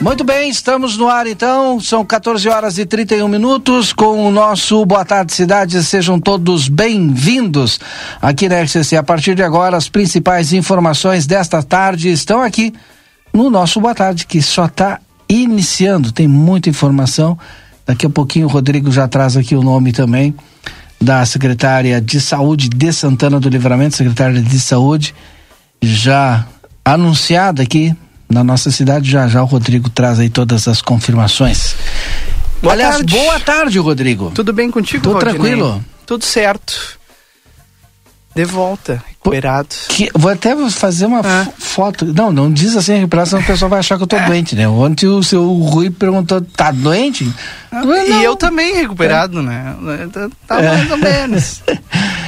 Muito bem, estamos no ar então, são 14 horas e 31 minutos com o nosso Boa Tarde Cidade, sejam todos bem-vindos aqui na RCC. A partir de agora, as principais informações desta tarde estão aqui no nosso Boa Tarde, que só está iniciando, tem muita informação. Daqui a pouquinho o Rodrigo já traz aqui o nome também da secretária de Saúde de Santana do Livramento, secretária de Saúde, já anunciada aqui na nossa cidade. Já já o Rodrigo traz aí todas as confirmações. Boa Aliás, tarde. boa tarde, Rodrigo. Tudo bem contigo, Tudo Valdinei? tranquilo? Tudo certo. De volta, recuperado. Que, vou até fazer uma Ah. fo- foto. Não, não diz assim recuperação, senão o pessoal vai achar que eu tô doente, né? Ontem o seu Rui perguntou: tá doente? Não, e eu também recuperado, né? Tava É. mais ou menos.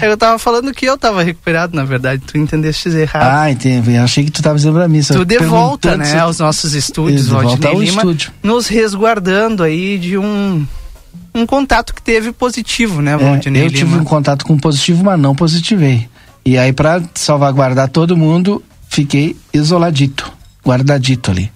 Eu tava falando que eu tava recuperado, na verdade. Tu entendeste errado. Ah, entendi. Eu achei que tu tava dizendo pra mim. tu de volta, né, se- aos nossos estúdios, De volta ao Lima, estúdio. nos resguardando aí de um um contato que teve positivo, né, É, Valdinei eu tive Lima? um contato com positivo, mas não positivei. E aí, pra salvaguardar todo mundo, fiquei isoladito, guardadito ali.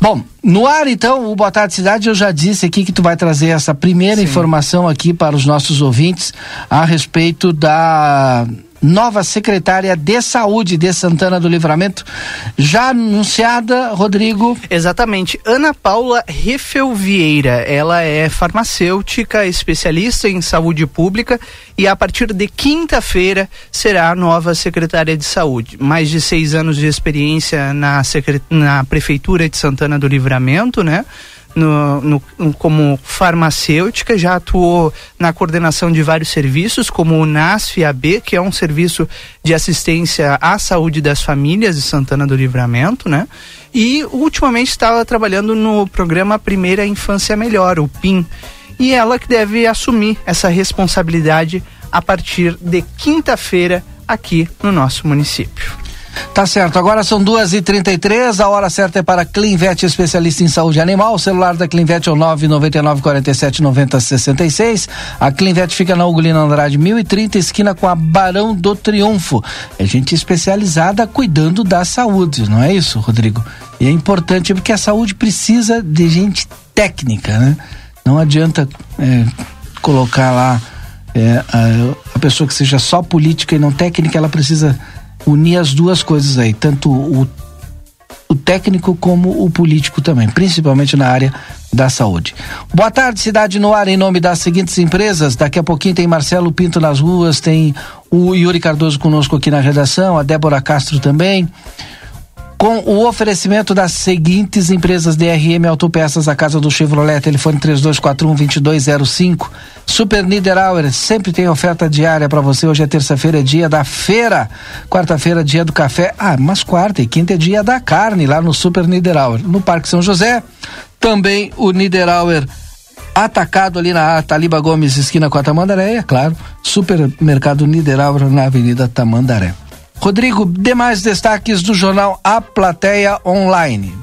Bom, no ar então, o Boa Tarde Cidade, eu já disse aqui que tu vai trazer essa primeira Sim. informação aqui para os nossos ouvintes a respeito da nova secretária de saúde de Santana do Livramento, já anunciada, Rodrigo. Exatamente. Ana Paula Refel Vieira. Ela é farmacêutica, especialista em saúde pública e a partir de quinta-feira será a nova secretária de saúde. Mais de seis anos de experiência na, secre- na Prefeitura de Santana do Livramento, né? No, no- como farmacêutica, já atuou na coordenação de vários serviços, como o NASF-AB, que é um serviço de assistência à saúde das famílias de Santana do Livramento, né? E ultimamente estava trabalhando no programa Primeira Infância Melhor, o PIM. E ela que deve assumir essa responsabilidade a partir de quinta-feira aqui no nosso município. Tá certo, agora são duas e trinta e três, a hora certa é para Clinvet, especialista em saúde animal, o celular da Clinvet é o nove noventa e nove quarenta e sete noventa sessenta e seis, a Clinvet fica na Ugolino Andrade 1030, esquina com a Barão do Triunfo, é gente especializada cuidando da saúde, não é isso, Rodrigo? E é importante porque a saúde precisa de gente técnica, né? Não adianta é, colocar lá é, a, a pessoa que seja só política e não técnica, ela precisa unir as duas coisas aí, tanto o, o técnico como o político também, principalmente na área da saúde. Boa tarde, Cidade no Ar, em nome das seguintes empresas. Daqui a pouquinho tem Marcelo Pinto nas ruas, tem o Yuri Cardoso conosco aqui na redação, a Débora Castro também com o oferecimento das seguintes empresas DRM Autopeças, a casa do Chevrolet, telefone 3241-2205. Super Niederauer, sempre tem oferta diária para você. Hoje é terça-feira, é dia da feira. Quarta-feira, dia do café. Ah, mas quarta e quinta é dia da carne, lá no Super Niederauer. No Parque São José, também o Niederauer atacado ali na Taliba Gomes, esquina com a Tamandaré, é claro. Supermercado Niederauer na Avenida Tamandaré. Rodrigo, demais destaques do jornal A Plateia Online.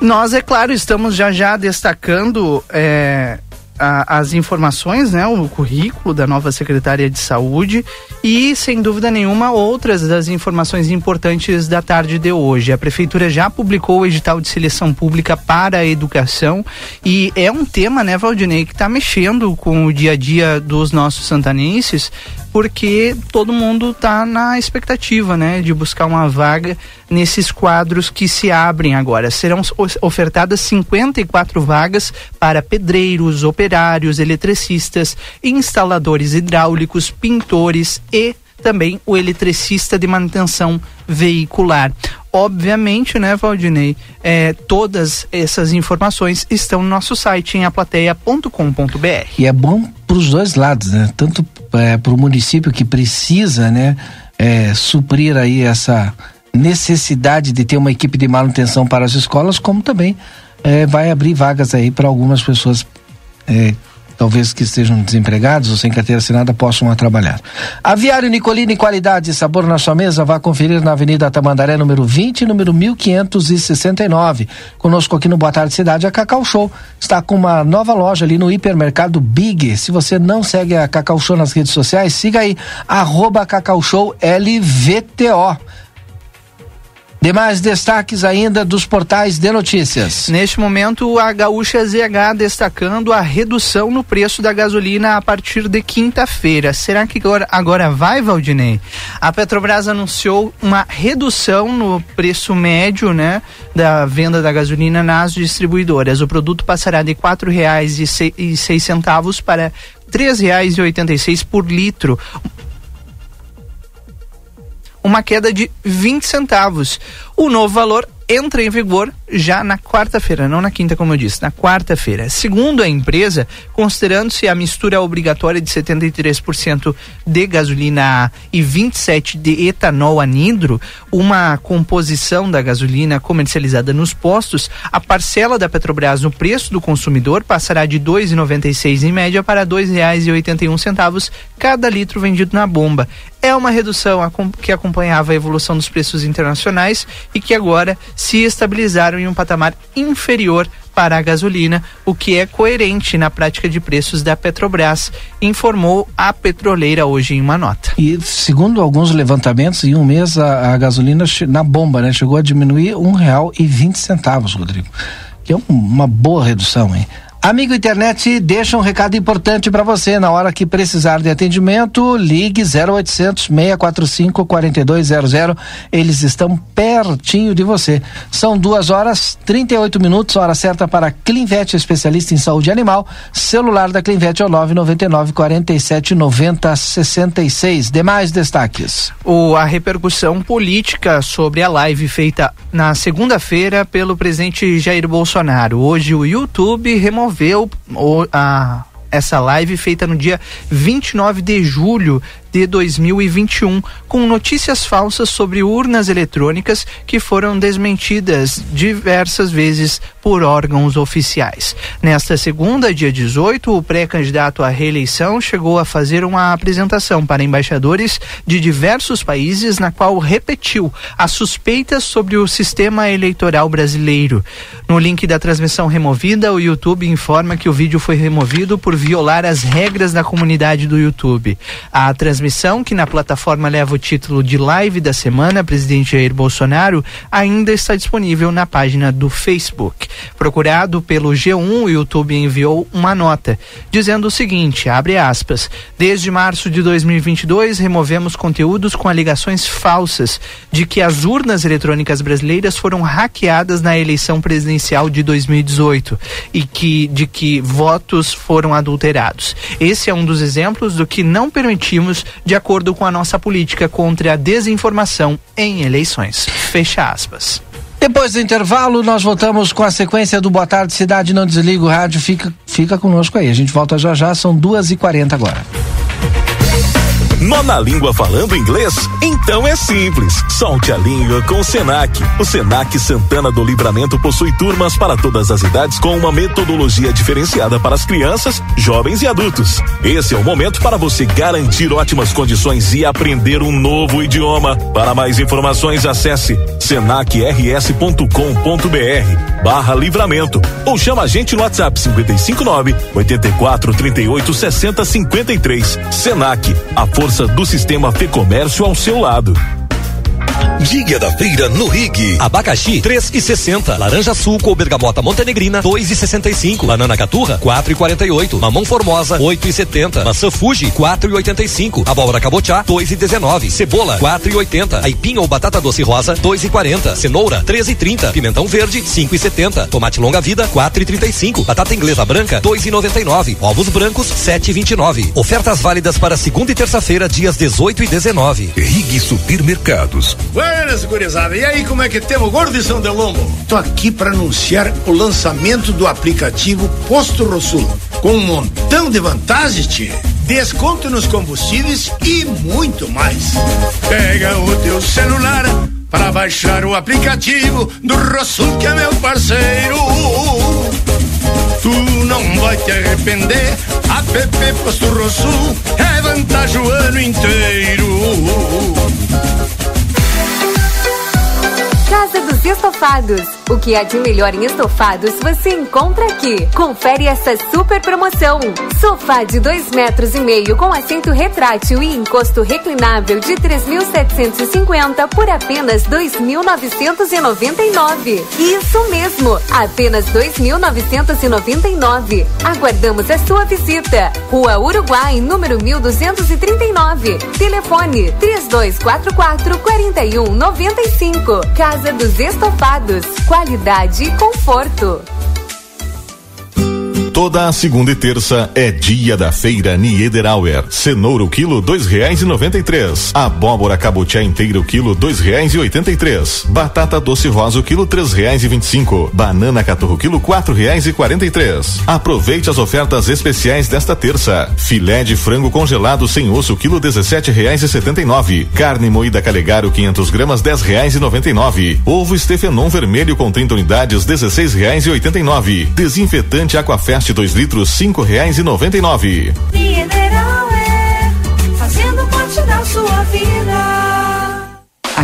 Nós, é claro, estamos já já destacando é, a- as informações, né, o currículo da nova secretária de saúde e, sem dúvida nenhuma, outras das informações importantes da tarde de hoje. A prefeitura já publicou o edital de seleção pública para a educação e é um tema, né, Valdinei, que está mexendo com o dia a dia dos nossos santanenses, porque todo mundo está na expectativa, né, de buscar uma vaga nesses quadros que se abrem agora. Serão ofertadas 54 vagas para pedreiros, operários, eletricistas, instaladores hidráulicos, pintores e também o eletricista de manutenção veicular. Obviamente, né, Valdinei, eh, todas essas informações estão no nosso site em aplateia.com.br. E é bom para os dois lados, né? Tanto é, para o município que precisa, né, é, suprir aí essa necessidade de ter uma equipe de manutenção para as escolas, como também é, vai abrir vagas aí para algumas pessoas é, talvez que estejam desempregados ou sem carteira assinada possam a trabalhar. Aviário Nicolini, qualidade e sabor na sua mesa, vá conferir na Avenida Tamandaré, número 20, número 1569. Conosco aqui no Boa Tarde Cidade, a Cacau Show está com uma nova loja ali no hipermercado Big. Se você não segue a Cacau Show nas redes sociais, siga aí, arroba Cacau Show LVTO. Demais destaques ainda dos portais de notícias. Neste momento, a Gaúcha ZH destacando a redução no preço da gasolina a partir de quinta-feira. Será que agora, vai, Valdinei? A Petrobras anunciou uma redução no preço médio, né, da venda da gasolina nas distribuidoras. O produto passará de quatro reais e seis centavos para e seis por litro uma queda de 20 centavos. O novo valor entra em vigor já na quarta-feira, não na quinta, como eu disse, na quarta-feira. Segundo a empresa, considerando-se a mistura obrigatória de 73% de gasolina e 27% de etanol anidro, uma composição da gasolina comercializada nos postos, a parcela da Petrobras no preço do consumidor passará de R$ 2,96 em média para R$ 2,81 cada litro vendido na bomba é uma redução que acompanhava a evolução dos preços internacionais e que agora se estabilizaram em um patamar inferior para a gasolina, o que é coerente na prática de preços da Petrobras, informou a petroleira hoje em uma nota. E segundo alguns levantamentos, em um mês a, a gasolina na bomba, né, chegou a diminuir um real e vinte centavos, Rodrigo, que é um, uma boa redução, hein? Amigo internet, deixa um recado importante para você. Na hora que precisar de atendimento, ligue 0800 645 4200. Eles estão pertinho de você. São duas horas 38 minutos, hora certa para Clinvet, especialista em saúde animal. Celular da Clinvet é o 999 47 90 66. Demais destaques. O, a repercussão política sobre a live feita na segunda-feira pelo presidente Jair Bolsonaro. Hoje o YouTube removeu promoveu o, a, essa live feita no dia 29 de julho de 2021, com notícias falsas sobre urnas eletrônicas que foram desmentidas diversas vezes por órgãos oficiais. Nesta segunda, dia 18, o pré-candidato à reeleição chegou a fazer uma apresentação para embaixadores de diversos países, na qual repetiu as suspeitas sobre o sistema eleitoral brasileiro. No link da transmissão removida, o YouTube informa que o vídeo foi removido por violar as regras da comunidade do YouTube. A transmissão transmissão, que na plataforma leva o título de Live da Semana, presidente Jair Bolsonaro, ainda está disponível na página do Facebook. Procurado pelo G1, o YouTube enviou uma nota dizendo o seguinte: abre aspas. Desde março de 2022, removemos conteúdos com alegações falsas de que as urnas eletrônicas brasileiras foram hackeadas na eleição presidencial de 2018 e que de que votos foram adulterados. Esse é um dos exemplos do que não permitimos de acordo com a nossa política contra a desinformação em eleições. Fecha aspas. Depois do intervalo, nós voltamos com a sequência do Boa Tarde Cidade. Não desliga o rádio, fica, fica conosco aí. A gente volta já já, são duas e Nona língua falando inglês? Então é simples. Solte a língua com o Senac. O Senac Santana do Livramento possui turmas para todas as idades com uma metodologia diferenciada para as crianças, jovens e adultos. Esse é o momento para você garantir ótimas condições e aprender um novo idioma. Para mais informações, acesse senacrs.com.br barra livramento ou chama a gente no WhatsApp 559 84 38 60 53. Senac, a força do sistema Fê Comércio ao seu lado. Dia da feira no Rig. Abacaxi, três e sessenta. Laranja suco ou bergamota montenegrina, dois e sessenta e cinco. Banana caturra, quatro e quarenta e oito. Mamão formosa, oito e setenta. Maçã Fuji, quatro e oitenta e cinco. Abóbora cabotiá, dois e dezenove. Cebola, quatro e oitenta. Aipim ou batata doce rosa, dois e quarenta. Cenoura, três e trinta. Pimentão verde, cinco e setenta. Tomate longa vida, quatro e trinta e cinco. Batata inglesa branca, dois e noventa e nove. Ovos brancos, sete e vinte e nove. Ofertas válidas para segunda e terça-feira, dias dezoito e dezenove. Rig Supermercados. Buenas, gurizada. E aí, como é que temos, gordo São Delombo? Tô aqui para anunciar o lançamento do aplicativo Posto Rosul, com um montão de vantagens, tchê. Desconto nos combustíveis e muito mais. Pega o teu celular para baixar o aplicativo do Rosul, que é meu parceiro. Tu não vai te arrepender. App Posto Rosul é vantagem o ano inteiro. Casa dos Estofados O que há de melhor em estofados você encontra aqui. Confere essa super promoção. Sofá de 2 metros e meio com assento retrátil e encosto reclinável de 3.750 por apenas 2.999. Isso mesmo, apenas 2.999. Aguardamos a sua visita. Rua Uruguai, número 1239. Telefone 3244 4195. Casa dos Estofados. Qualidade e conforto. Toda a segunda e terça é dia da feira Niederauer. Cenoura o quilo dois reais e noventa e três. Abóbora cabotiá inteira o quilo dois reais e oitenta e três. Batata doce rosa o quilo três reais e vinte e cinco. Banana caturro quilo quatro reais e quarenta e três. Aproveite as ofertas especiais desta terça. Filé de frango congelado sem osso quilo dezessete reais e setenta e nove. Carne moída calegaro 500 gramas dez reais e noventa e nove. Ovo Stefenon vermelho com 30 unidades dezesseis reais e oitenta e nove. Desinfetante Aquafest 2 litros cinco reais e noventa e nove. Mineral é fazendo parte da sua vida.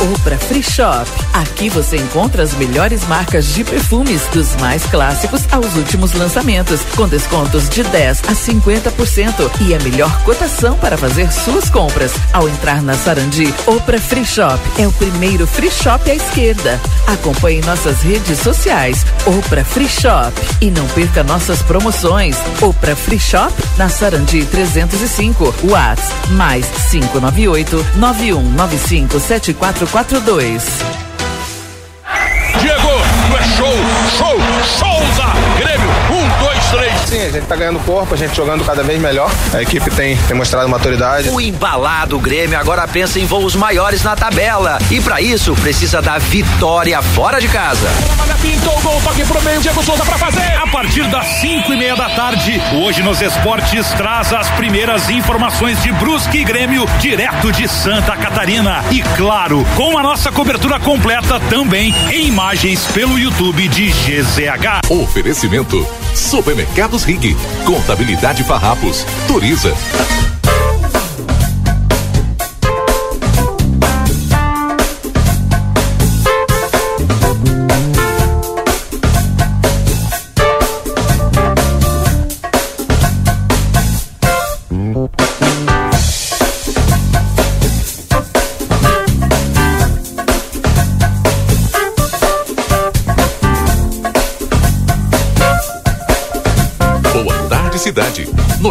Opra Free Shop. Aqui você encontra as melhores marcas de perfumes, dos mais clássicos aos últimos lançamentos, com descontos de 10 a 50% e a melhor cotação para fazer suas compras. Ao entrar na Sarandi, Opra Free Shop é o primeiro free shop à esquerda. Acompanhe nossas redes sociais, Opra Free Shop e não perca nossas promoções. Opra Free Shop na Sarandi 305, Whats mais 598 9195 7442. Diego, é show, show, Souza, Grêmio, um, dois, três. A gente tá ganhando corpo, a gente jogando cada vez melhor. A equipe tem, tem mostrado maturidade. O embalado Grêmio agora pensa em voos maiores na tabela. E para isso, precisa da vitória fora de casa. Pintou o gol, toque pro meio, Diego Souza pra fazer. A partir das cinco e meia da tarde, hoje nos esportes traz as primeiras informações de Brusque e Grêmio, direto de Santa Catarina. E claro, com a nossa cobertura completa também em imagens pelo YouTube de GZH. Oferecimento Supermercados Contabilidade Farrapos, Turiza.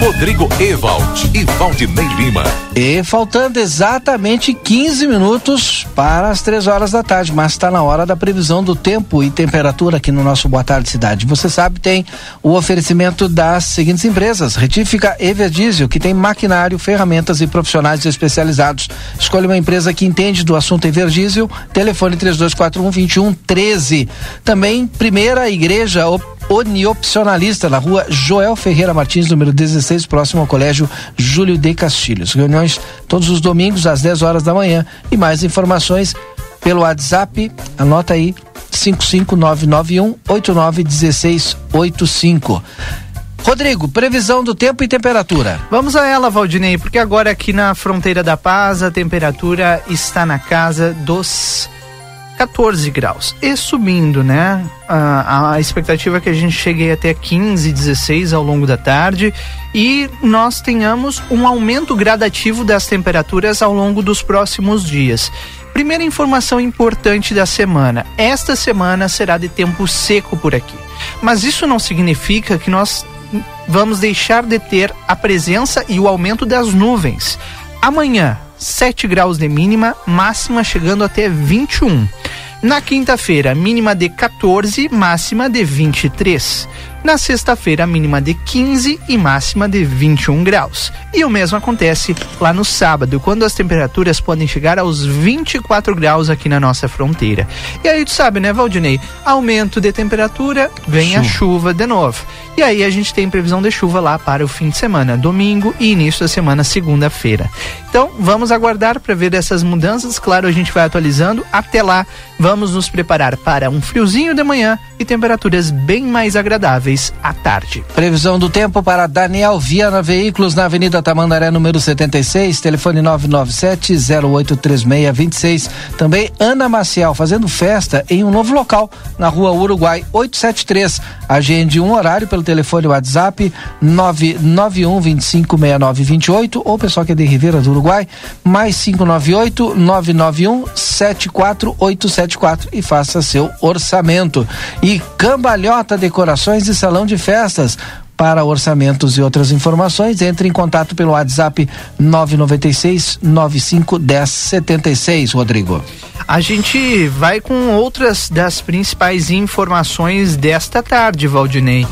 Rodrigo Ewald e Valdinei Lima. E faltando exatamente 15 minutos para as três horas da tarde, mas está na hora da previsão do tempo e temperatura aqui no nosso Boa Tarde Cidade. Você sabe, tem o oferecimento das seguintes empresas: Retífica Everdiesel, que tem maquinário, ferramentas e profissionais especializados. Escolha uma empresa que entende do assunto Everdiesel. Telefone 3241 2113. Também Primeira Igreja Uniopcionalista, na rua Joel Ferreira Martins, número 16, próximo ao Colégio Júlio de Castilhos. Reuniões todos os domingos às 10 horas da manhã. E mais informações pelo WhatsApp, anota aí, 55991 891685. Rodrigo, previsão do tempo e temperatura. Vamos a ela, Valdinei, porque agora aqui na fronteira da Paz a temperatura está na casa dos 14 graus. E subindo, né? A, a expectativa é que a gente chegue até 15, 16 ao longo da tarde e nós tenhamos um aumento gradativo das temperaturas ao longo dos próximos dias. Primeira informação importante da semana: esta semana será de tempo seco por aqui. Mas isso não significa que nós vamos deixar de ter a presença e o aumento das nuvens. Amanhã, 7 graus de mínima, máxima chegando até 21. Na quinta-feira, mínima de 14, máxima de 23. Na sexta-feira, mínima de 15 e máxima de 21 graus. E o mesmo acontece lá no sábado, quando as temperaturas podem chegar aos 24 graus aqui na nossa fronteira. E aí tu sabe, né, Valdinei? Aumento de temperatura, vem chuva. a chuva de novo. E aí a gente tem previsão de chuva lá para o fim de semana, domingo e início da semana, segunda-feira. Então, vamos aguardar para ver essas mudanças. Claro, a gente vai atualizando. Até lá, vamos nos preparar para um friozinho de manhã e temperaturas bem mais agradáveis à tarde. Previsão do tempo para Daniel Viana Veículos na Avenida Tamandaré, número 76, telefone 997-083626. Também Ana Maciel fazendo festa em um novo local, na rua Uruguai 873. Agende um horário pelo telefone WhatsApp 991 256928 ou pessoal que é de Ribeira do Uruguai, mais 598 991 74874 e faça seu orçamento. E Cambalhota Decorações e Salão de Festas para orçamentos e outras informações, entre em contato pelo WhatsApp 996 95 1076, Rodrigo. A gente vai com outras das principais informações desta tarde, Valdinei.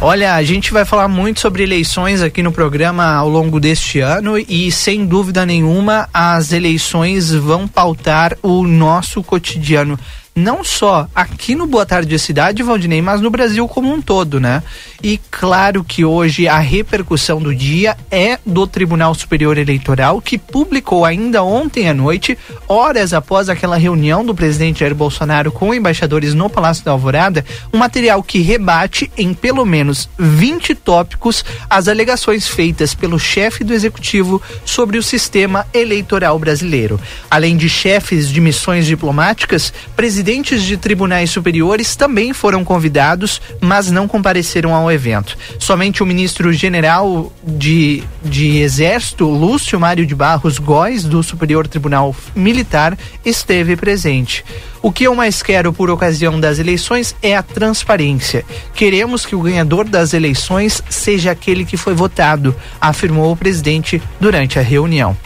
Olha, a gente vai falar muito sobre eleições aqui no programa ao longo deste ano e, sem dúvida nenhuma, as eleições vão pautar o nosso cotidiano não só aqui no Boa Tarde Cidade, Valdinei, mas no Brasil como um todo, né? E claro que hoje a repercussão do dia é do Tribunal Superior Eleitoral, que publicou ainda ontem à noite, horas após aquela reunião do presidente Jair Bolsonaro com embaixadores no Palácio da Alvorada, um material que rebate em pelo menos 20 tópicos as alegações feitas pelo chefe do executivo sobre o sistema eleitoral brasileiro. Além de chefes de missões diplomáticas, presidente presidentes de tribunais superiores também foram convidados, mas não compareceram ao evento. Somente o ministro general de, de Exército, Lúcio Mário de Barros Góes, do Superior Tribunal Militar, esteve presente. O que eu mais quero por ocasião das eleições é a transparência. Queremos que o ganhador das eleições seja aquele que foi votado, afirmou o presidente durante a reunião.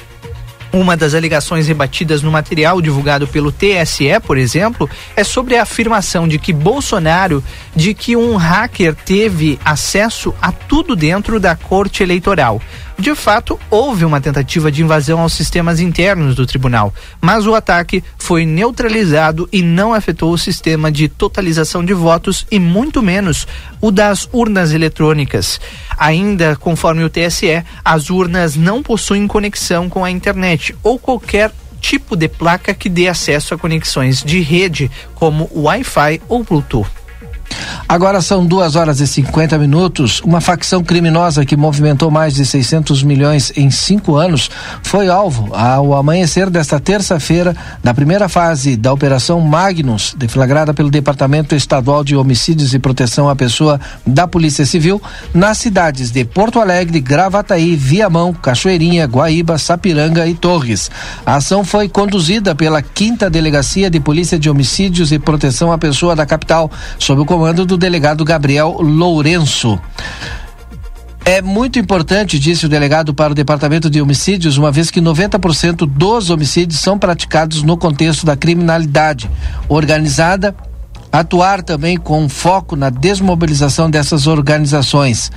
Uma das alegações rebatidas no material divulgado pelo TSE, por exemplo, é sobre a afirmação de que Bolsonaro de que um hacker teve acesso a tudo dentro da Corte Eleitoral. De fato, houve uma tentativa de invasão aos sistemas internos do tribunal, mas o ataque foi neutralizado e não afetou o sistema de totalização de votos e muito menos o das urnas eletrônicas. Ainda conforme o TSE, as urnas não possuem conexão com a internet ou qualquer tipo de placa que dê acesso a conexões de rede, como Wi-Fi ou Bluetooth. Agora são duas horas e 50 minutos. Uma facção criminosa que movimentou mais de 600 milhões em cinco anos foi alvo ao amanhecer desta terça-feira da primeira fase da Operação Magnus, deflagrada pelo Departamento Estadual de Homicídios e Proteção à Pessoa da Polícia Civil, nas cidades de Porto Alegre, Gravataí, Viamão, Cachoeirinha, Guaíba, Sapiranga e Torres. A ação foi conduzida pela quinta Delegacia de Polícia de Homicídios e Proteção à Pessoa da capital, sob o comando comando do delegado Gabriel Lourenço. É muito importante, disse o delegado para o Departamento de Homicídios, uma vez que 90% dos homicídios são praticados no contexto da criminalidade organizada, atuar também com foco na desmobilização dessas organizações.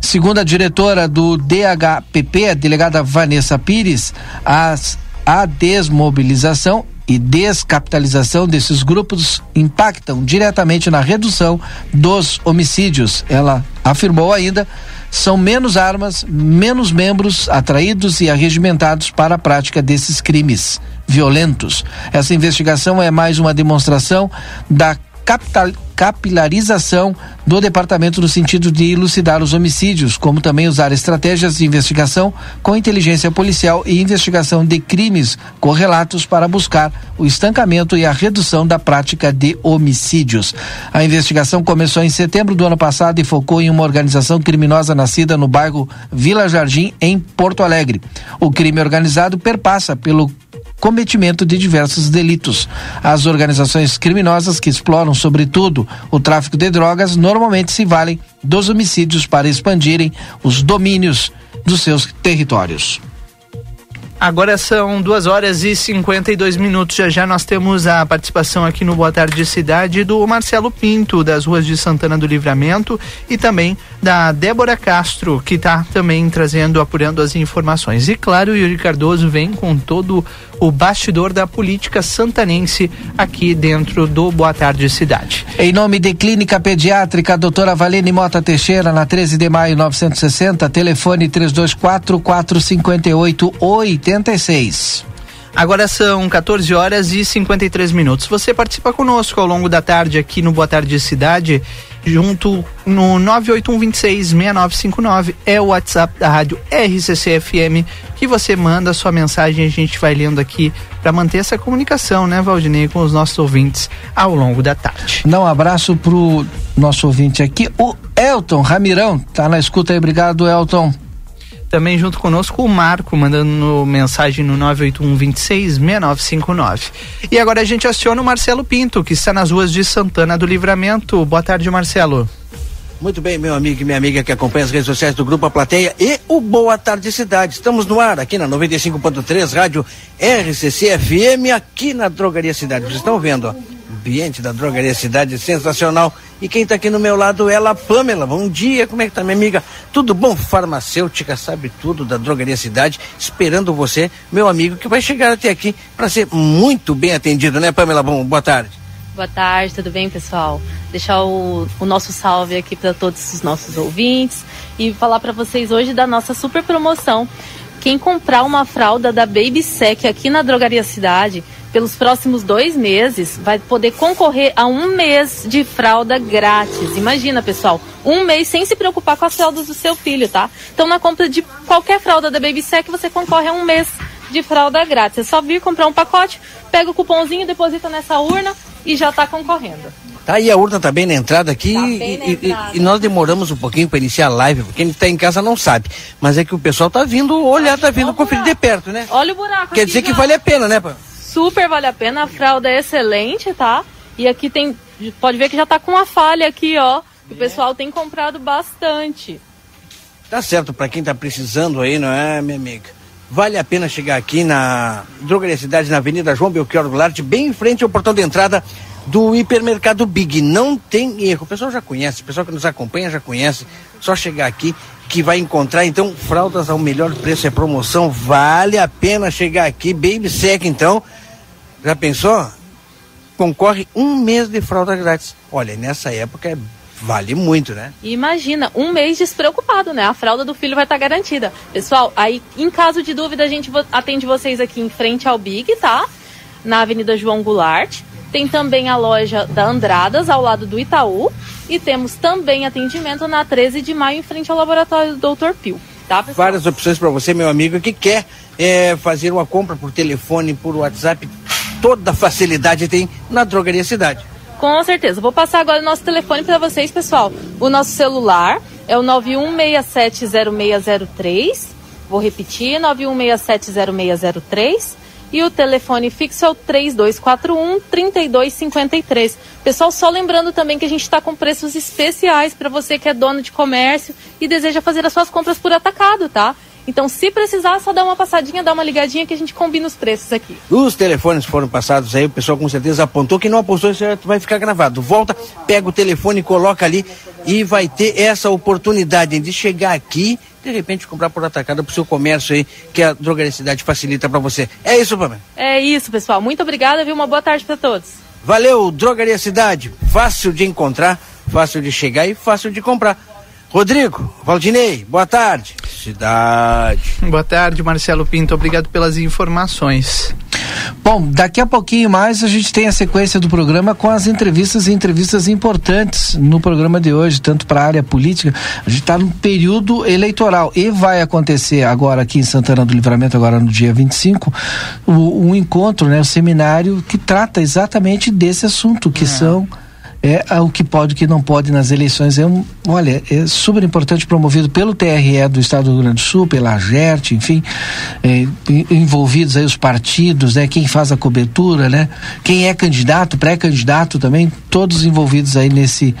Segundo a diretora do DHPP, a delegada Vanessa Pires, as, a desmobilização e descapitalização desses grupos impactam diretamente na redução dos homicídios. Ela afirmou ainda são menos armas, menos membros atraídos e arregimentados para a prática desses crimes violentos. Essa investigação é mais uma demonstração da capital, capilarização do departamento no sentido de elucidar os homicídios, como também usar estratégias de investigação com inteligência policial e investigação de crimes correlatos para buscar o estancamento e a redução da prática de homicídios. A investigação começou em setembro do ano passado e focou em uma organização criminosa nascida no bairro Vila Jardim, em Porto Alegre. O crime organizado perpassa pelo cometimento de diversos delitos. As organizações criminosas que exploram, sobretudo, o tráfico de drogas normalmente se valem dos homicídios para expandirem os domínios dos seus territórios. Agora são duas horas e 52 minutos. Já já nós temos a participação aqui no Boa Tarde Cidade do Marcelo Pinto, das ruas de Santana do Livramento, e também da Débora Castro, que está também trazendo, apurando as informações. E claro, o Yuri Cardoso vem com todo o bastidor da política santanense aqui dentro do Boa Tarde Cidade. Em nome de Clínica Pediátrica, doutora Valene Mota Teixeira, na 13 de maio 960, telefone 324 458 86. Agora são 14 horas e 53 minutos. Você participa conosco ao longo da tarde aqui no Boa Tarde Cidade, junto no 981266959. É o WhatsApp da rádio RCC-FM que você manda sua mensagem a gente vai lendo aqui para manter essa comunicação, né, Valdinei, com os nossos ouvintes ao longo da tarde. Dá um abraço pro nosso ouvinte aqui, o Elton Ramirão. Tá na escuta aí, obrigado, Elton. Também junto conosco o Marco, mandando mensagem no 981 26 6959. E agora a gente aciona o Marcelo Pinto, que está nas ruas de Santana do Livramento. Boa tarde, Marcelo. Muito bem, meu amigo e minha amiga que acompanha as redes sociais do Grupo A Plateia e o Boa Tarde Cidade. Estamos no ar aqui na 95.3, rádio RCC FM, aqui na Drogaria Cidade. Vocês estão vendo, ó, ambiente da Drogaria Cidade sensacional. E quem está aqui no meu lado é ela, Pamela. Bom dia, como é que tá, minha amiga? Tudo bom? Farmacêutica, sabe tudo da Drogaria Cidade, esperando você, meu amigo, que vai chegar até aqui para ser muito bem atendido, né, Pamela? Bom, boa tarde. Boa tarde, tudo bem, pessoal? Deixar o, o nosso salve aqui para todos os nossos ouvintes e falar para vocês hoje da nossa super promoção. Quem comprar uma fralda da Baby Sec aqui na Drogaria Cidade, pelos próximos dois meses, vai poder concorrer a um mês de fralda grátis. Imagina, pessoal, um mês sem se preocupar com as fraldas do seu filho, tá? Então, na compra de qualquer fralda da Baby Sec, você concorre a um mês de fralda grátis. É só vir comprar um pacote, pega o cupomzinho, deposita nessa urna e já está concorrendo. Tá aí a urna tá bem na entrada aqui Tá e, na e- entrada. e nós demoramos um pouquinho para iniciar a live, porque quem está em casa não sabe. Mas é que o pessoal tá vindo olhar, tá vindo conferir de perto, né? Olha o buraco Quer dizer que já. vale a pena, né, Pam? Super vale a pena, a fralda é excelente, tá? E aqui tem, pode ver que já tá com uma falha aqui, ó. O pessoal tem comprado bastante. Tá certo, para quem tá precisando aí, não é, minha amiga? Vale a pena chegar aqui na Drogaria Cidade, na Avenida João Belchior Goulart, bem em frente ao portão de entrada do hipermercado Big. Não tem erro. O pessoal já conhece, o pessoal que nos acompanha já conhece. Só chegar aqui que vai encontrar, então, fraldas ao melhor preço, é promoção. Vale a pena chegar aqui. Baby Sec, então. Já pensou? Concorre um mês de fralda grátis. Olha, nessa época é- vale muito, né? Imagina, um mês despreocupado, né? A fralda do filho vai estar garantida. Pessoal, aí em caso de dúvida, a gente atende vocês aqui em frente ao Big, tá? Na Avenida João Goulart. Tem também a loja da Andradas, ao lado do Itaú. E temos também atendimento na 13 de maio, em frente ao laboratório do Dr. Pio. Tá, pessoal? várias opções para você, meu amigo, que quer é, fazer uma compra por telefone, por WhatsApp. Toda facilidade tem na Drogaria Cidade. Com certeza. Vou passar agora o nosso telefone para vocês, pessoal. O nosso celular é o 91670603. Vou repetir, 91670603. e o telefone fixo é o 3241 3253. Pessoal, só lembrando também que a gente está com preços especiais para você que é dono de comércio e deseja fazer as suas compras por atacado, tá? Então, se precisar, só dá uma passadinha, dá uma ligadinha que a gente combina os preços aqui. Os telefones foram passados aí, o pessoal com certeza apontou. Quem não apostou, isso vai ficar gravado. Volta, pega o telefone, coloca ali e vai ter essa oportunidade de chegar aqui, de repente comprar por atacado pro seu comércio aí, que a Drogaria Cidade facilita para você. É isso, Pamela? É isso, pessoal. Muito obrigada, viu? Uma boa tarde para todos. Valeu, Drogaria Cidade. Fácil de encontrar, fácil de chegar e fácil de comprar. Rodrigo, Valdinei, boa tarde. Cidade. Boa tarde, Marcelo Pinto. Obrigado pelas informações. Bom, daqui a pouquinho mais a gente tem a sequência do programa com as entrevistas e entrevistas importantes no programa de hoje, tanto para a área política. A gente está no período eleitoral e vai acontecer agora aqui em Santana do Livramento, agora no dia 25, o, um encontro, né, um seminário que trata exatamente desse assunto, que é. são é o que pode e o que não pode nas eleições. É um, olha, é super importante, promovido pelo TRE do Estado do Rio Grande do Sul, pela AGERT, enfim, é, envolvidos aí os partidos, né, quem faz a cobertura, né, quem é candidato, pré-candidato também, todos envolvidos aí nesse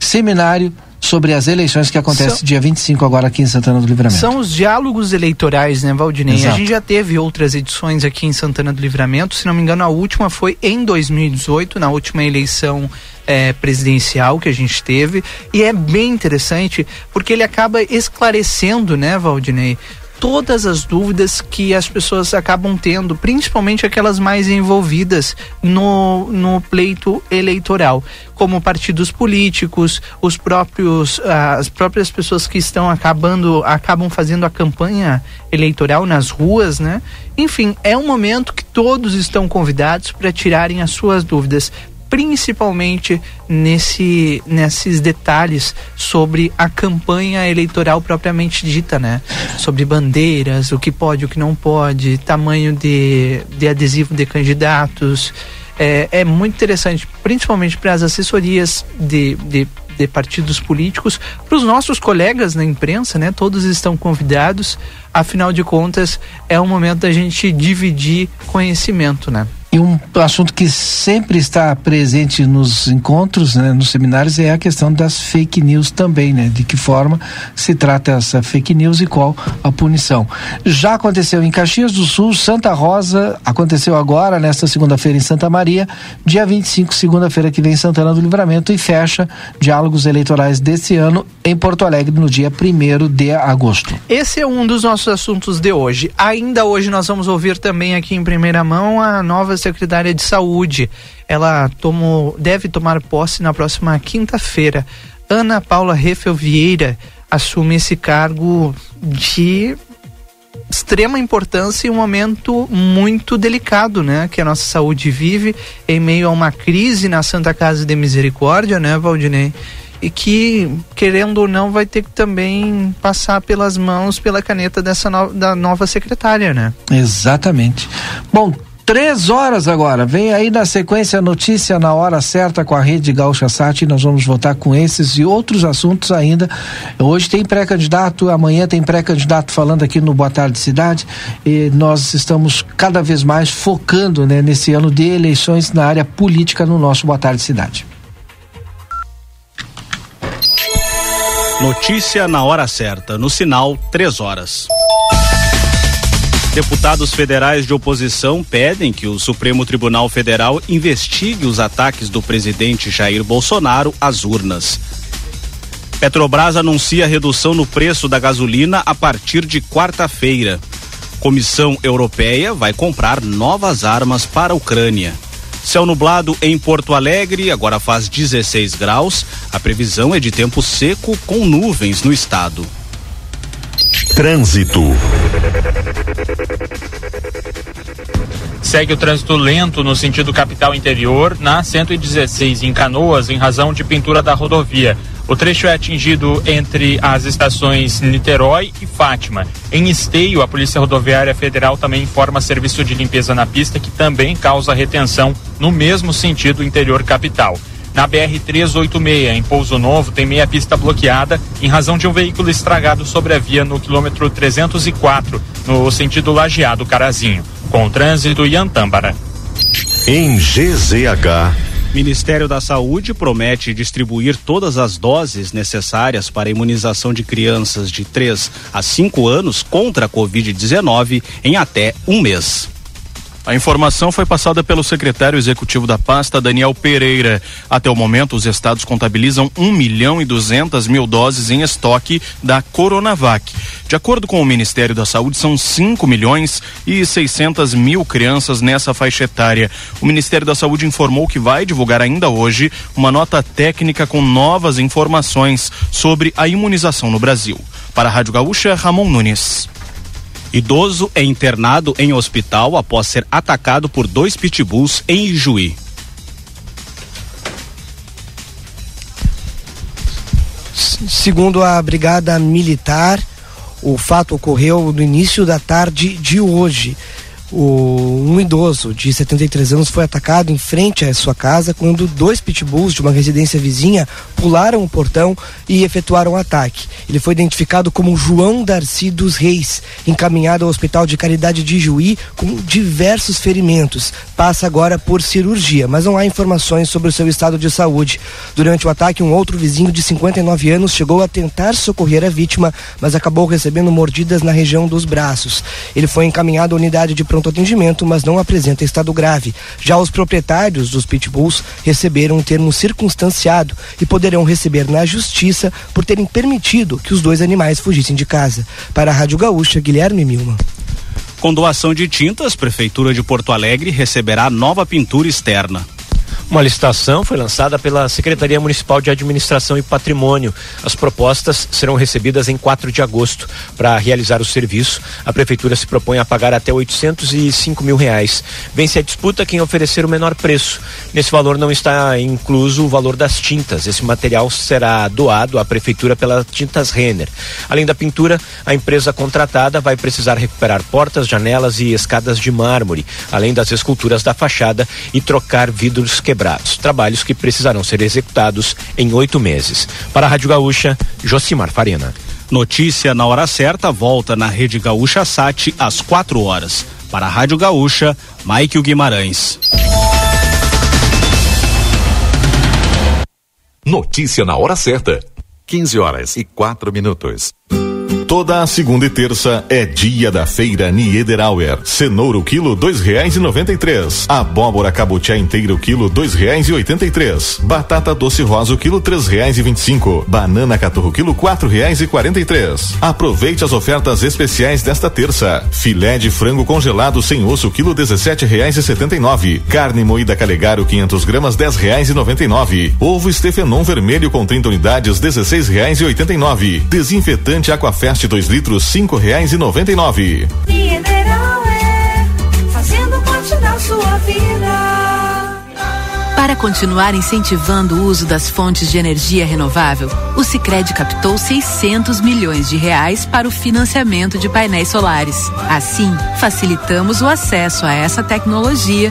seminário sobre as eleições que acontece são, dia 25 agora aqui em Santana do Livramento. São os diálogos eleitorais, né, Valdinei? Exato. A gente já teve outras edições aqui em Santana do Livramento, se não me engano a última foi em 2018, na última eleição é, presidencial que a gente teve e é bem interessante porque ele acaba esclarecendo, né, Valdinei, todas as dúvidas que as pessoas acabam tendo, principalmente aquelas mais envolvidas no, no pleito eleitoral, como partidos políticos, os próprios as próprias pessoas que estão acabando acabam fazendo a campanha eleitoral nas ruas, né? Enfim, é um momento que todos estão convidados para tirarem as suas dúvidas principalmente nesse, nesses detalhes sobre a campanha eleitoral propriamente dita, né? Sobre bandeiras, o que pode, o que não pode, tamanho de, de adesivo de candidatos. É, é muito interessante, principalmente para as assessorias de, de de partidos políticos, para os nossos colegas na imprensa, né? Todos estão convidados. Afinal de contas, é o momento da gente dividir conhecimento, né? E um assunto que sempre está presente nos encontros, né, nos seminários, é a questão das fake news também, né? De que forma se trata essa fake news e qual a punição. Já aconteceu em Caxias do Sul, Santa Rosa, aconteceu agora, nesta segunda-feira, em Santa Maria, dia 25, segunda-feira que vem em Santana do Livramento, e fecha diálogos eleitorais desse ano em Porto Alegre, no dia 1 de agosto. Esse é um dos nossos assuntos de hoje. Ainda hoje nós vamos ouvir também aqui em primeira mão a nova secretária de Saúde. Ela tomou, deve tomar posse na próxima quinta-feira. Ana Paula Refel Vieira assume esse cargo de extrema importância em um momento muito delicado, né, que a nossa saúde vive em meio a uma crise na Santa Casa de Misericórdia, né, Valdinei? E que, querendo ou não, vai ter que também passar pelas mãos, pela caneta dessa no, da nova secretária, né? Exatamente. Bom, Três horas agora. Vem aí na sequência notícia na hora certa com a rede Gaúcha Sat. Nós vamos voltar com esses e outros assuntos ainda. Hoje tem pré-candidato, amanhã tem pré-candidato falando aqui no Boa Tarde Cidade. E nós estamos cada vez mais focando né, nesse ano de eleições na área política no nosso Boa Tarde Cidade. Notícia na hora certa, no sinal, três horas. Deputados federais de oposição pedem que o Supremo Tribunal Federal investigue os ataques do presidente Jair Bolsonaro às urnas. Petrobras anuncia redução no preço da gasolina a partir de quarta-feira. Comissão Europeia vai comprar novas armas para a Ucrânia. Céu nublado em Porto Alegre, agora faz 16 graus. A previsão é de tempo seco com nuvens no estado. Trânsito. Segue o trânsito lento no sentido capital interior, na 116 em Canoas, em razão de pintura da rodovia. O trecho é atingido entre as estações Niterói e Fátima. Em Esteio, a Polícia Rodoviária Federal também informa serviço de limpeza na pista que também causa retenção no mesmo sentido interior capital. Na BR-386, em Pouso Novo, tem meia pista bloqueada em razão de um veículo estragado sobre a via no quilômetro 304, no sentido Lajeado Carazinho. com o trânsito e Antâmbara. Em GZH. Ministério da Saúde promete distribuir todas as doses necessárias para a imunização de crianças de 3 a 5 anos contra a Covid-19 em até um mês. A informação foi passada pelo secretário executivo da pasta, Daniel Pereira. Até o momento, os estados contabilizam 1 milhão e 200 mil doses em estoque da Coronavac. De acordo com o Ministério da Saúde, são 5 milhões e 600 mil crianças nessa faixa etária. O Ministério da Saúde informou que vai divulgar ainda hoje uma nota técnica com novas informações sobre a imunização no Brasil. Para a Rádio Gaúcha, Ramon Nunes. Idoso é internado em hospital após ser atacado por dois pitbulls em Ijuí. Segundo a Brigada Militar, o fato ocorreu no início da tarde de hoje. O, um idoso de 73 anos foi atacado em frente à sua casa quando dois pitbulls de uma residência vizinha pularam o portão e efetuaram o ataque. Ele foi identificado como João Darcy dos Reis, encaminhado ao Hospital de Caridade de Juí com diversos ferimentos. Passa agora por cirurgia, mas não há informações sobre o seu estado de saúde. Durante o ataque, um outro vizinho de 59 anos chegou a tentar socorrer a vítima, mas acabou recebendo mordidas na região dos braços. Ele foi encaminhado à unidade de pronto atendimento, mas não apresenta estado grave. Já os proprietários dos pitbulls receberam um termo circunstanciado e poderão receber na justiça por terem permitido que os dois animais fugissem de casa. Para a Rádio Gaúcha, Guilherme Milma. Com doação de tintas, Prefeitura de Porto Alegre receberá nova pintura externa. Uma licitação foi lançada pela Secretaria Municipal de Administração e Patrimônio. As propostas serão recebidas em 4 de agosto. Para realizar o serviço, a Prefeitura se propõe a pagar até 805 mil reais. Vence a disputa quem oferecer o menor preço. Nesse valor não está incluso o valor das tintas. Esse material será doado à Prefeitura pela Tintas Renner. Além da pintura, a empresa contratada vai precisar recuperar portas, janelas e escadas de mármore, além das esculturas da fachada e trocar vidros quebrados. Trabalhos que precisarão ser executados em oito meses. Para a Rádio Gaúcha, Josimar Farina. Notícia na hora certa volta na Rede Gaúcha Sat às quatro horas. Para a Rádio Gaúcha, Mike Guimarães. Notícia na hora certa. 15 horas e quatro minutos. Toda a segunda e terça é dia da feira Niederauer. Cenoura o quilo dois reais e noventa e três. Abóbora cabotiá inteira quilo dois reais e oitenta e três. Batata doce rosa o quilo três reais e vinte e cinco. Banana caturro quilo quatro reais e quarenta e três. Aproveite as ofertas especiais desta terça. Filé de frango congelado sem osso quilo dezessete reais e setenta e nove. Carne moída calegaro 500 gramas dez reais e noventa e nove. Ovo Stefenon vermelho com 30 unidades dezesseis reais e oitenta e nove. Desinfetante Aquafest 2 litros cinco reais e noventa e nove. Mineral é fazendo parte da sua vida. Para continuar incentivando o uso das fontes de energia renovável, o Sicredi captou 600 milhões de reais para o financiamento de painéis solares. Assim, facilitamos o acesso a essa tecnologia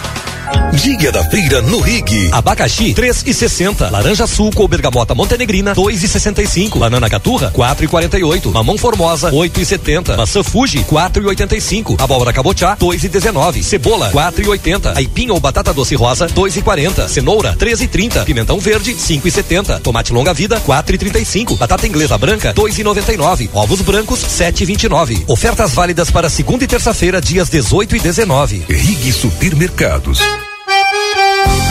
Dia da feira no Rig. Abacaxi, três e sessenta. Laranja suco ou bergamota montenegrina, dois e sessenta e cinco. Banana caturra, quatro e quarenta e oito. Mamão formosa, oito e setenta. Maçã Fuji, quatro e oitenta e cinco. Abóbora cabotiá, dois e dezenove. Cebola, quatro e oitenta. Aipim ou batata doce rosa, dois e quarenta. Cenoura, três e trinta. Pimentão verde, cinco e setenta. Tomate longa vida, quatro e trinta e cinco. Batata inglesa branca, dois e noventa e nove. Ovos brancos, sete e vinte e nove. Ofertas válidas para segunda e terça-feira, dias dezoito e dezenove. Rig Supermercados. Thank you.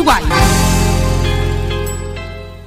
不管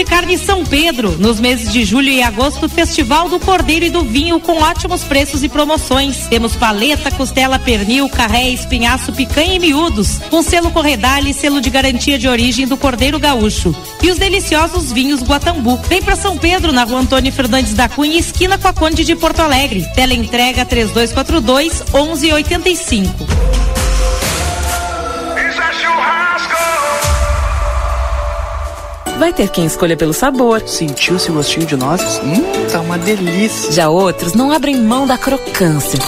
De Carne São Pedro. Nos meses de julho e agosto, Festival do Cordeiro e do Vinho com ótimos preços e promoções. Temos paleta, costela, pernil, carré, espinhaço, picanha e miúdos. Com selo Corredale e selo de garantia de origem do Cordeiro Gaúcho. E os deliciosos vinhos Guatambu. Vem pra São Pedro, na rua Antônio Fernandes da Cunha, esquina com a Conde de Porto Alegre. Tela entrega 3242 1185. Vai ter quem escolha pelo sabor. Sentiu esse gostinho de nozes? Hum, tá uma delícia. Já outros não abrem mão da crocância.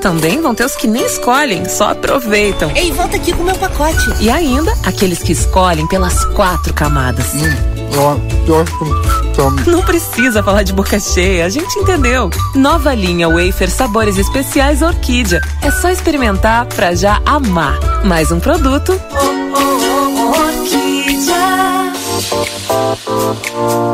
Também vão ter os que nem escolhem, só aproveitam. Ei, volta aqui com o meu pacote. E ainda, aqueles que escolhem pelas quatro camadas. Não precisa falar de boca cheia, a gente entendeu. Nova linha Wafer Sabores Especiais Orquídea. É só experimentar pra já amar. Mais um produto. Thank you.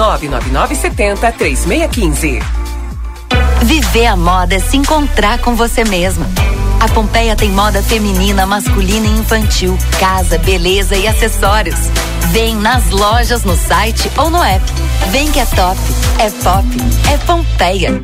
99970 3615. Viver a moda é se encontrar com você mesma. A Pompeia tem moda feminina, masculina e infantil, casa, beleza e acessórios. Vem nas lojas, no site ou no app. Vem que é top, é pop, é Pompeia.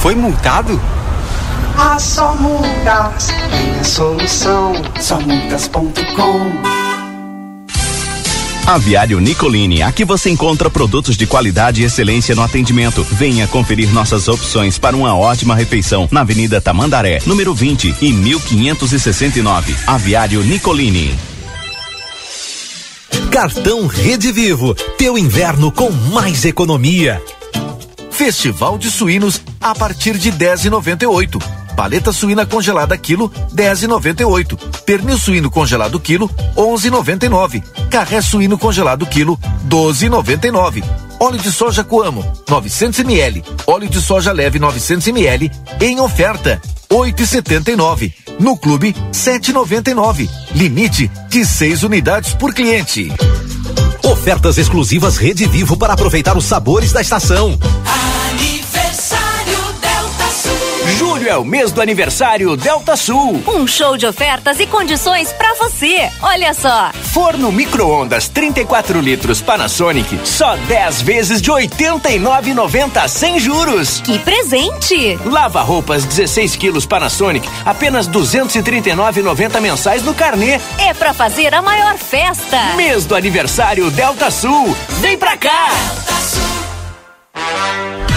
Foi multado? Ah, só multas, solução. Somultas.com Aviário Nicolini, aqui você encontra produtos de qualidade e excelência no atendimento. Venha conferir nossas opções para uma ótima refeição na Avenida Tamandaré, número 20 e 1569. Aviário Nicolini. Cartão Rede Vivo, teu inverno com mais economia. Festival de suínos a partir de 10,98. Paleta suína congelada quilo 10,98. Pernil suíno congelado quilo 11,99. Carré suíno congelado quilo 12,99. Óleo de soja Coamo 900 ml. Óleo de soja leve 900 ml em oferta 8,79. No clube 7,99. Limite de 6 unidades por cliente. Ofertas exclusivas Rede Vivo para aproveitar os sabores da estação. Julho é o mês do aniversário Delta Sul. Um show de ofertas e condições para você. Olha só. Forno micro-ondas 34 litros Panasonic, só 10 vezes de 89,90 sem juros. Que presente! Lava roupas 16 quilos Panasonic, apenas 239,90 mensais no carnê. É para fazer a maior festa. Mês do aniversário Delta Sul. Vem pra cá. Delta Sul.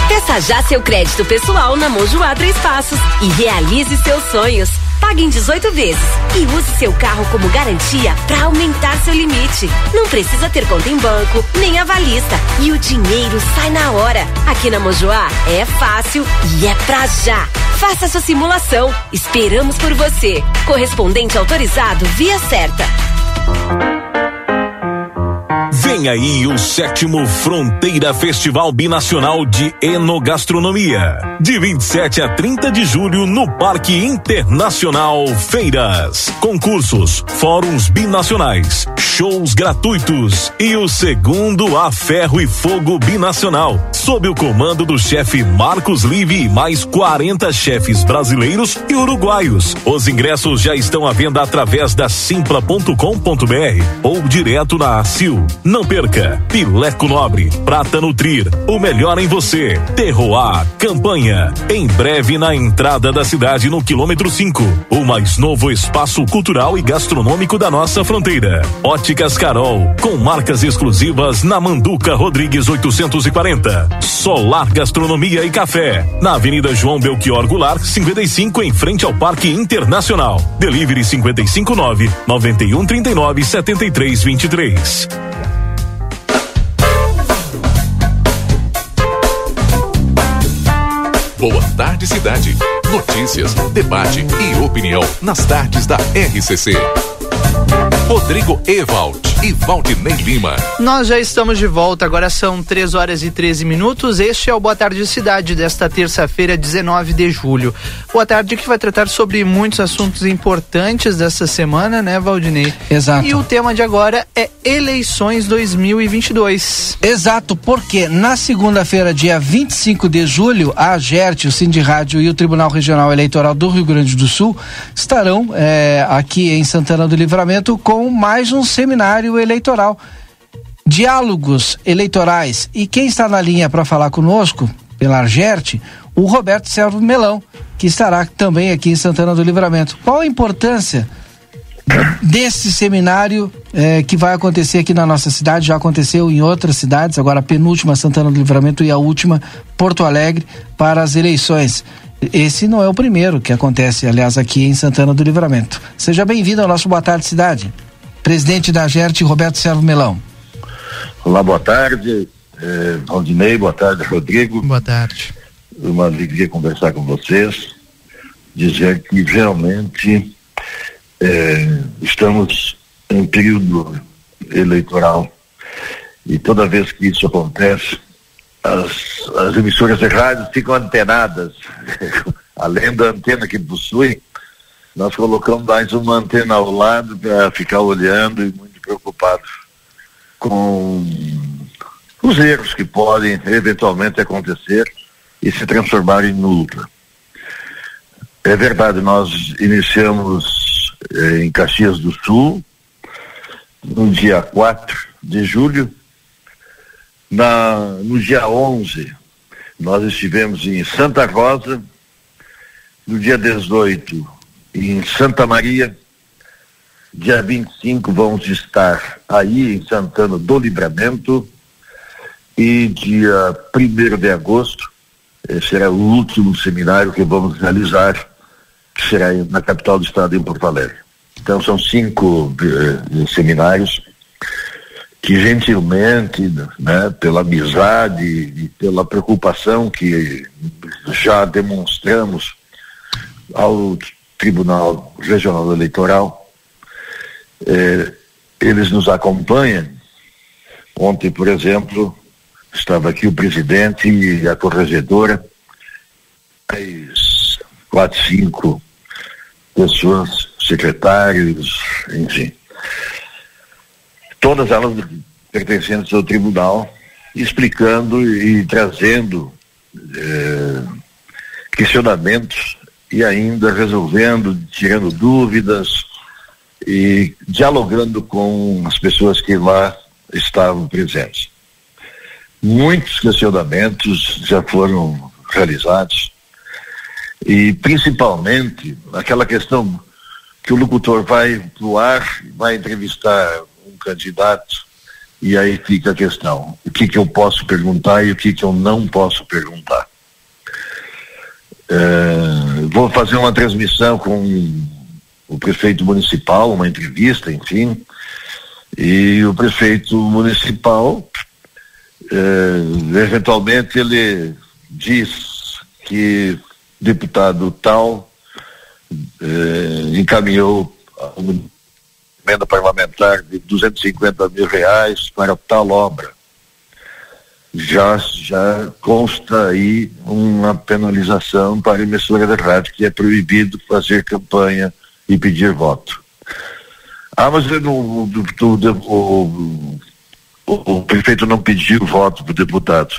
Peça já seu crédito pessoal na Mojoá Três Passos e realize seus sonhos. Pague em 18 vezes e use seu carro como garantia para aumentar seu limite. Não precisa ter conta em banco, nem avalista. E o dinheiro sai na hora. Aqui na Mojoá é fácil e é pra já. Faça sua simulação. Esperamos por você. Correspondente autorizado via certa. Vem aí o sétimo Fronteira Festival Binacional de Enogastronomia. De 27 a 30 de julho no Parque Internacional Feiras. Concursos, fóruns binacionais, shows gratuitos e o segundo A Ferro e Fogo Binacional. Sob o comando do chefe Marcos Live e mais 40 chefes brasileiros e uruguaios. Os ingressos já estão à venda através da simpla.com.br ou direto na ACIL. Não perca. Pileco Nobre, Prata Nutrir, o melhor em você. Terroir, campanha. Em breve na entrada da cidade no quilômetro 5. O mais novo espaço cultural e gastronômico da nossa fronteira. Óticas Carol, com marcas exclusivas na Manduca Rodrigues 840. Solar Gastronomia e Café, na Avenida João Belchior Goulart, 55, em frente ao Parque Internacional. Delivery 559 9139 7323. Boa Tarde Cidade. Notícias, debate e opinião nas tardes da RCC. Rodrigo Ewald e Valdinei Lima. Nós já estamos de volta, agora são 3 horas e 13 minutos. Este é o Boa Tarde Cidade desta terça-feira, 19 de julho. Boa tarde que vai tratar sobre muitos assuntos importantes dessa semana, né, Valdinei? Exato. E o tema de agora é eleições 2022. Exato, porque na segunda-feira, dia 25 de julho, a AGERT, o Sindirádio e o Tribunal Regional Eleitoral do Rio Grande do Sul estarão é, aqui em Santana do Livramento com mais um seminário eleitoral. Diálogos eleitorais. E quem está na linha para falar conosco, pela Argerte, o Roberto Servo Melão, que estará também aqui em Santana do Livramento. Qual a importância desse seminário eh, que vai acontecer aqui na nossa cidade? Já aconteceu em outras cidades, agora a penúltima Santana do Livramento e a última Porto Alegre para as eleições. Esse não é o primeiro que acontece, aliás, aqui em Santana do Livramento. Seja bem-vindo ao nosso Boa Tarde Cidade. Presidente da GERT, Roberto Servo Melão. Olá, boa tarde. Eh, Aldinei, boa tarde, Rodrigo. Boa tarde. Uma alegria conversar com vocês. Dizer que realmente eh, estamos em período eleitoral e toda vez que isso acontece, as, as emissoras de rádio ficam antenadas. Além da antena que possui, nós colocamos mais uma antena ao lado para ficar olhando e muito preocupado com os erros que podem eventualmente acontecer e se transformar em ultra. É verdade, nós iniciamos eh, em Caxias do Sul no dia 4 de julho. Na, no dia 11, nós estivemos em Santa Rosa. No dia 18, em Santa Maria. Dia 25 vamos estar aí em Santana do Livramento. E dia 1 de agosto eh, será o último seminário que vamos realizar, que será na capital do estado, em Porto Alegre. Então são cinco eh, seminários que gentilmente, né, pela amizade e pela preocupação que já demonstramos ao Tribunal Regional Eleitoral, eh, eles nos acompanham. Ontem, por exemplo, estava aqui o presidente e a corregedora, mais quatro, cinco pessoas, secretários, enfim todas elas pertencentes ao tribunal, explicando e trazendo eh, questionamentos e ainda resolvendo, tirando dúvidas e dialogando com as pessoas que lá estavam presentes. Muitos questionamentos já foram realizados e principalmente aquela questão que o locutor vai pro ar, vai entrevistar candidato, e aí fica a questão: o que, que eu posso perguntar e o que, que eu não posso perguntar. É, vou fazer uma transmissão com o prefeito municipal, uma entrevista, enfim, e o prefeito municipal, é, eventualmente, ele diz que deputado tal é, encaminhou emenda parlamentar de 250 mil reais para tal obra. Já, já consta aí uma penalização para emissora de rádio, que é proibido fazer campanha e pedir voto. Ah, mas eu não, do, o, o, o prefeito não pediu voto para o deputado,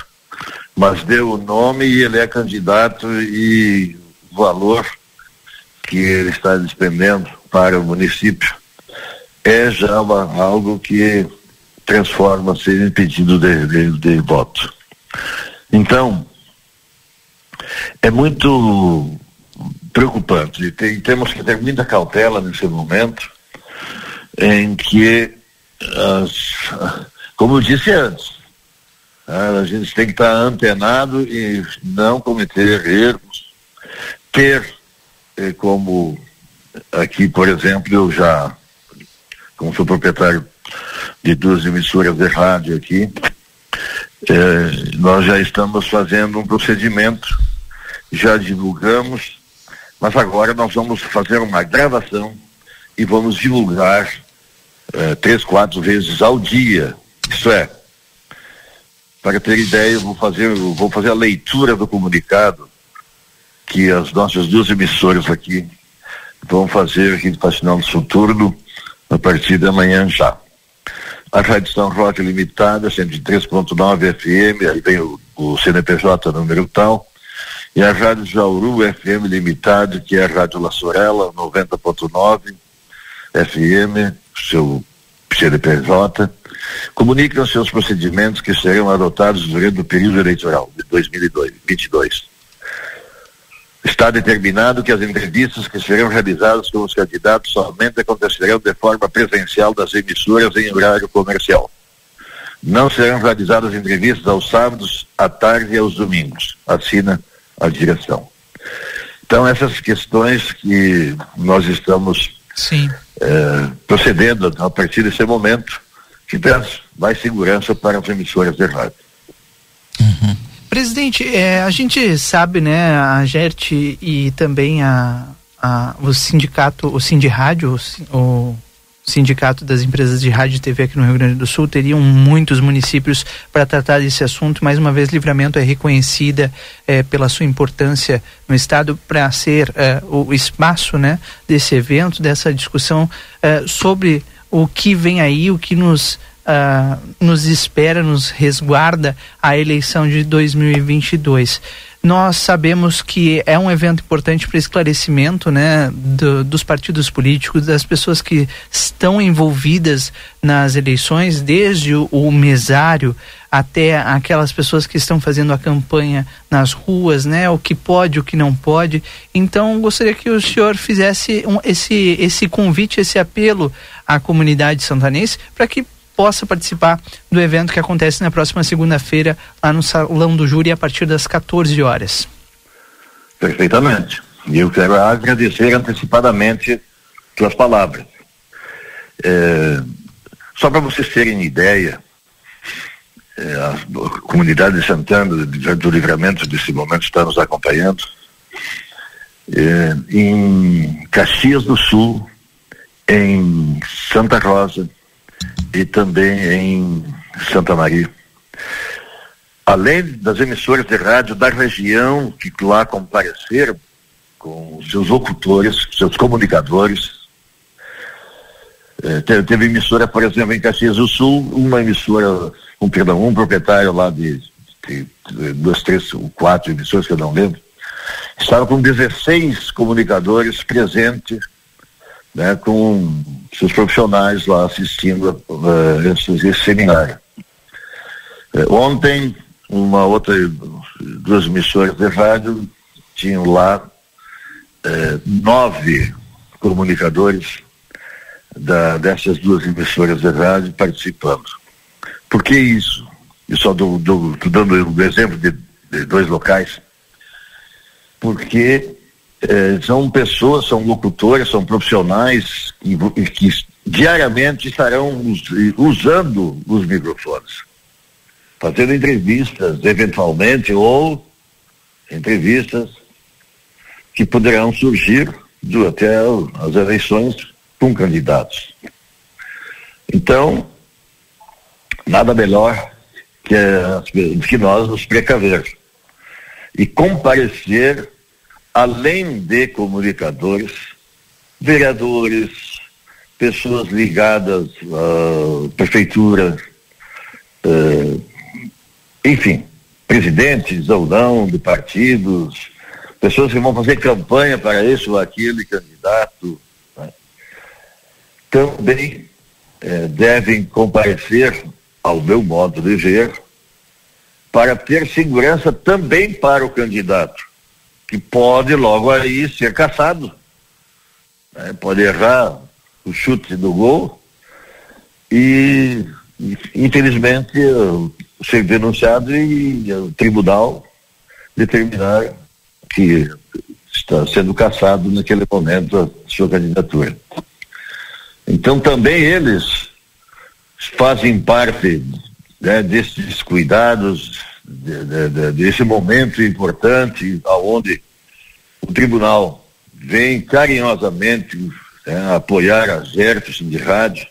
mas deu o nome e ele é candidato e valor que ele está despendendo para o município é já uma, algo que transforma-se em pedido de, de, de voto. Então, é muito preocupante e tem, temos que ter muita cautela nesse momento em que, as, como eu disse antes, a gente tem que estar antenado e não cometer erros, ter eh, como aqui, por exemplo, eu já como sou proprietário de duas emissoras de rádio aqui, é, nós já estamos fazendo um procedimento, já divulgamos, mas agora nós vamos fazer uma gravação e vamos divulgar é, três, quatro vezes ao dia. Isso é, para ter ideia, eu vou fazer, eu vou fazer a leitura do comunicado que as nossas duas emissoras aqui vão fazer aqui no Faxinal do Soturno a partir da manhã já. A Rádio São Roque Limitada, 103.9 FM, aí vem o, o CNPJ número tal, e a Rádio Jauru FM Limitada, que é a Rádio La Sorella, 90.9 FM, seu CNPJ, comunicam seus procedimentos que serão adotados durante o período eleitoral de 2022. Está determinado que as entrevistas que serão realizadas com os candidatos somente acontecerão de forma presencial das emissoras em horário comercial. Não serão realizadas entrevistas aos sábados, à tarde e aos domingos. Assina a direção. Então, essas questões que nós estamos eh, procedendo a partir desse momento, que traz mais segurança para as emissoras de rádio. Uhum. Presidente, é, a gente sabe, né, a GERT e também a, a, o sindicato, o o, o Sindicato das Empresas de Rádio e TV aqui no Rio Grande do Sul teriam muitos municípios para tratar desse assunto. Mais uma vez, Livramento é reconhecida é, pela sua importância no Estado para ser é, o espaço né, desse evento, dessa discussão é, sobre o que vem aí, o que nos uh, nos espera, nos resguarda a eleição de 2022. nós sabemos que é um evento importante para esclarecimento né, do, dos partidos políticos, das pessoas que estão envolvidas nas eleições, desde o, o mesário até aquelas pessoas que estão fazendo a campanha nas ruas, né? O que pode, o que não pode. Então, gostaria que o senhor fizesse um, esse, esse convite, esse apelo à comunidade santanense para que possa participar do evento que acontece na próxima segunda-feira lá no Salão do Júri a partir das 14 horas. Perfeitamente. E eu quero agradecer antecipadamente suas palavras. É, só para vocês terem ideia, é, a comunidade de Santana do Livramento desse momento está nos acompanhando. É, em Caxias do Sul, em Santa Rosa, e também em Santa Maria. Além das emissoras de rádio da região que lá compareceram, com seus locutores, seus comunicadores, teve, teve, emissora, por exemplo, em Caxias do Sul, uma emissora, um, perdão, um proprietário lá de, de, de duas, três, quatro emissoras que eu não lembro, estava com 16 comunicadores presentes né, com seus profissionais lá assistindo uh, esse, esse, seminário. Uh, ontem, uma outra, duas emissoras de rádio tinham lá uh, nove comunicadores da, dessas duas emissoras de rádio participando. Por que isso? Eu só dou, dando o exemplo de, de dois locais, porque eh, são pessoas, são locutores, são profissionais que, que diariamente estarão us, usando os microfones, fazendo entrevistas, eventualmente, ou entrevistas que poderão surgir durante as eleições com candidatos. Então, nada melhor que, que nós nos precaver e comparecer além de comunicadores, vereadores, pessoas ligadas à prefeitura, uh, enfim, presidentes ou não de partidos, pessoas que vão fazer campanha para esse ou aquele candidato, né? também eh, devem comparecer, ao meu modo de ver, para ter segurança também para o candidato que pode logo aí ser caçado. Né? Pode errar o chute do gol e, infelizmente, ser denunciado e, o tribunal determinar que está sendo caçado naquele momento a sua candidatura. Então também eles fazem parte né, desses cuidados de, de, desse momento importante, aonde o tribunal vem carinhosamente né, apoiar as ERFs de rádio,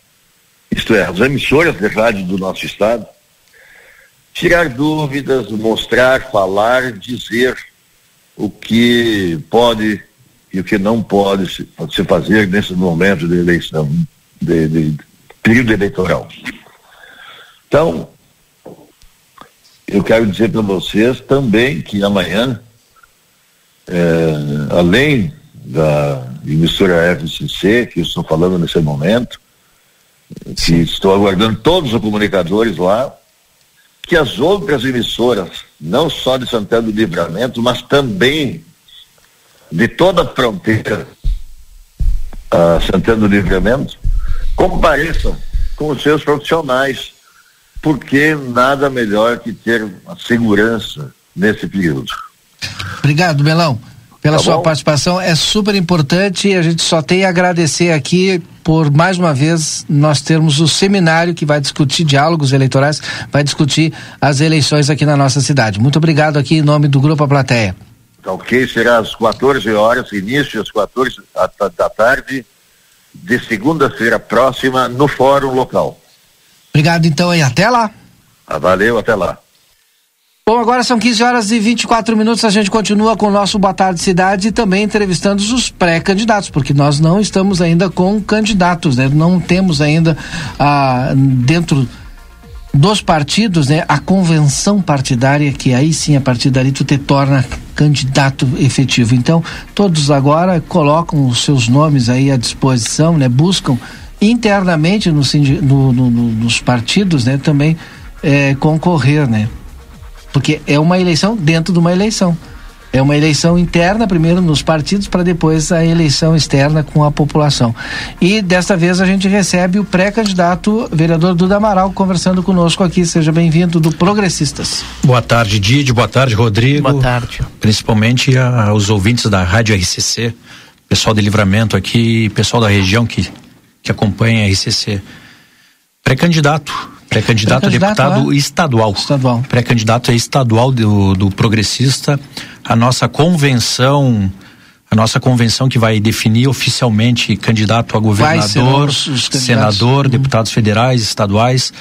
isto é, as emissoras de rádio do nosso estado, tirar dúvidas, mostrar, falar, dizer o que pode e o que não pode se, se fazer nesse momento de eleição, de, de período eleitoral. Então, eu quero dizer para vocês também que amanhã, é, além da emissora FCC, que estou falando nesse momento, que estou aguardando todos os comunicadores lá, que as outras emissoras, não só de Santana do Livramento, mas também de toda a fronteira a Santana do Livramento, compareçam com os seus profissionais porque nada melhor que ter segurança nesse período. Obrigado, Belão, pela tá sua bom? participação. É super importante e a gente só tem a agradecer aqui por mais uma vez nós termos o seminário que vai discutir diálogos eleitorais, vai discutir as eleições aqui na nossa cidade. Muito obrigado aqui em nome do Grupo A Plateia. Tá ok, será às 14 horas, início às 14 da tarde de segunda-feira próxima no fórum local. Obrigado então e até lá. Ah, valeu, até lá. Bom, agora são 15 horas e 24 minutos. A gente continua com o nosso Boa Tarde Cidade e também entrevistando os pré-candidatos, porque nós não estamos ainda com candidatos, né? Não temos ainda ah, dentro dos partidos, né, a convenção partidária, que aí sim a partir dali tu te torna candidato efetivo. Então, todos agora colocam os seus nomes aí à disposição, né, buscam internamente no, no, no, nos partidos, né, também é, concorrer, né, porque é uma eleição dentro de uma eleição. É uma eleição interna, primeiro nos partidos, para depois a eleição externa com a população. E desta vez a gente recebe o pré-candidato, vereador Duda Amaral, conversando conosco aqui. Seja bem-vindo do Progressistas. Boa tarde, Didi. Boa tarde, Rodrigo. Boa tarde. Principalmente aos ouvintes da Rádio RCC, pessoal de livramento aqui, pessoal da região que, que acompanha a RCC. Pré-candidato, Pré-candidato a deputado é? estadual. Estadual. Pré-candidato é estadual do, do progressista. A nossa convenção, a nossa convenção que vai definir oficialmente candidato a governador, senador, uhum. deputados federais, estaduais,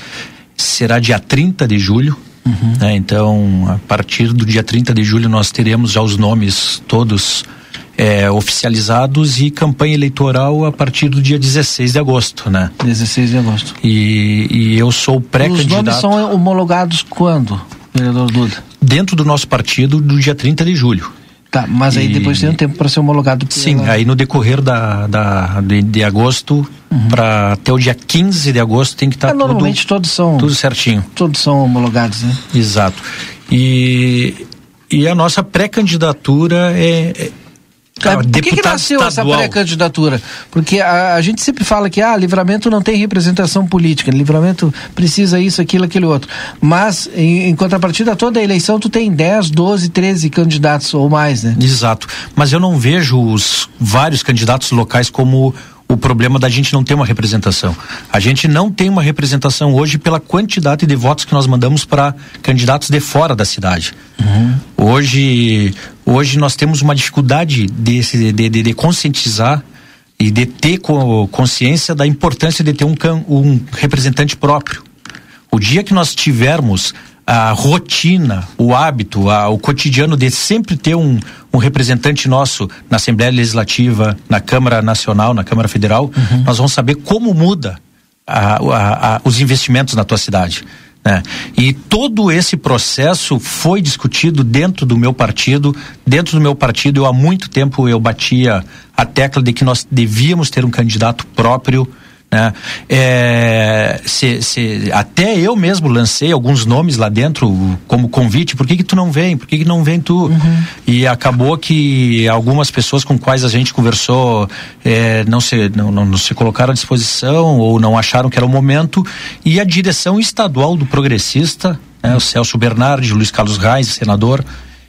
será dia 30 de julho. Uhum. Né? Então, a partir do dia 30 de julho, nós teremos já os nomes todos é, oficializados e campanha eleitoral a partir do dia 16 de agosto, né? 16 de agosto. E, e eu sou pré-candidato. Os nomes são homologados quando, vereador Duda? Dentro do nosso partido, do dia 30 de julho. Tá, mas aí e... depois tem um tempo para ser homologado. Pela... Sim, aí no decorrer da, da de, de agosto uhum. para até o dia 15 de agosto tem que estar tá é, tudo, normalmente todos são tudo certinho. Todos são homologados, né? Exato. E e a nossa pré-candidatura é, é, por que, que nasceu estadual. essa pré-candidatura? Porque a, a, gente sempre fala que ah, livramento não tem representação política, livramento precisa isso, aquilo, aquele outro. Mas, em, em contrapartida, toda a eleição tu tem 10, 12, 13 candidatos ou mais, né? Exato. Mas eu não vejo os vários candidatos locais como o problema da gente não ter uma representação. A gente não tem uma representação hoje pela quantidade de votos que nós mandamos para candidatos de fora da cidade. Uhum. Hoje, hoje nós temos uma dificuldade de, de, de, de conscientizar e de ter consciência da importância de ter um, um representante próprio. O dia que nós tivermos a rotina, o hábito, a, o cotidiano de sempre ter um, um representante nosso na Assembleia Legislativa, na Câmara Nacional, na Câmara Federal, uhum. nós vamos saber como muda a, a, os investimentos na tua cidade. Né? E todo esse processo foi discutido dentro do meu partido. Dentro do meu partido, eu há muito tempo eu batia a tecla de que nós devíamos ter um candidato próprio né? É, se, se, até eu mesmo lancei alguns nomes lá dentro como convite, por que que tu não vem? Por que que não vem tu? Uhum. E acabou que algumas pessoas com quais a gente conversou é, não, se, não, não, se colocaram à disposição ou não acharam que era o momento e a direção estadual do progressista, né, o Celso Bernardi, o Luiz Carlos Reis, senador,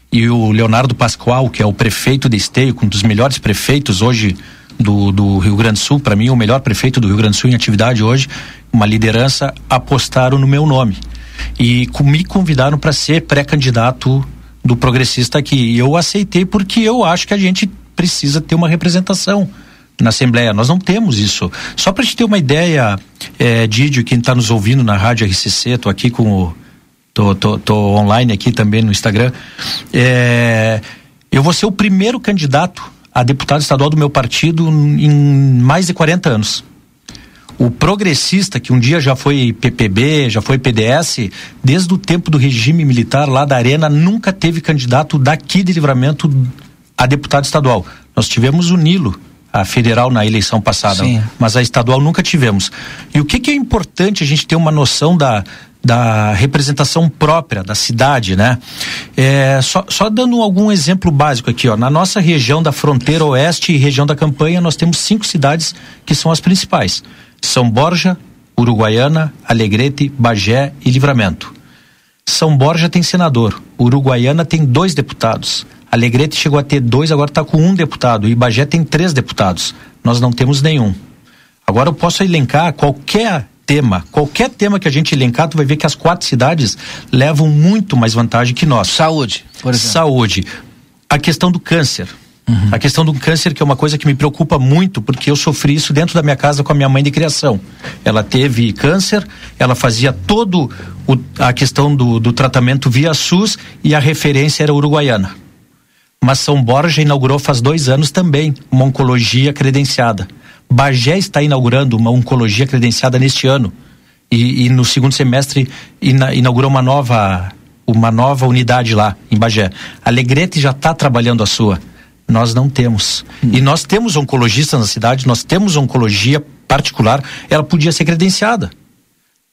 e o Leonardo Pascoal, que é o prefeito de Esteio, um dos melhores prefeitos hoje do, do Rio Grande do Sul, para mim, o melhor prefeito do Rio Grande do Sul em atividade hoje, uma liderança, apostaram no meu nome. E me convidaram para ser pré-candidato do progressista aqui. E eu aceitei porque eu acho que a gente precisa ter uma representação na Assembleia. Nós não temos isso. Só para te ter uma ideia, é, Didio, quem está nos ouvindo na Rádio RCC, estou aqui com o. Tô, tô, tô, online aqui também no Instagram. É, eu vou ser o primeiro candidato a deputado estadual do meu partido em mais de 40 anos. O progressista, que um dia já foi PPB, já foi PDS, desde o tempo do regime militar lá da Arena, nunca teve candidato daqui de livramento a deputado estadual. Nós tivemos o Nilo, a federal na eleição passada, Sim. mas a estadual nunca tivemos. E o que, que é importante a gente ter uma noção da, da representação própria da cidade, né? É, só, só dando algum exemplo básico aqui, ó, na nossa região da fronteira oeste e região da campanha, nós temos cinco cidades que são as principais: São Borja, Uruguaiana, Alegrete, Bagé e Livramento. São Borja tem senador, Uruguaiana tem dois deputados, Alegrete chegou a ter dois, agora está com um deputado, e Bagé tem três deputados. Nós não temos nenhum. Agora eu posso elencar qualquer tema, qualquer tema que a gente elencar, tu vai ver que as quatro cidades levam muito mais vantagem que nós. Saúde, por exemplo. Saúde. A questão do câncer. Uhum. A questão do câncer, que é uma coisa que me preocupa muito, porque eu sofri isso dentro da minha casa com a minha mãe de criação. Ela teve câncer, ela fazia todo o, a questão do, do tratamento via SUS e a referência era uruguaiana. Mas São Borja inaugurou faz dois anos também uma oncologia credenciada. Bagé está inaugurando uma oncologia credenciada neste ano. e, e no segundo semestre ina, inaugurou uma nova uma nova unidade lá em Bagé. Alegrete já está trabalhando a sua. Nós não temos. Hum. E nós temos oncologistas na cidade, nós temos oncologia particular, ela podia ser credenciada.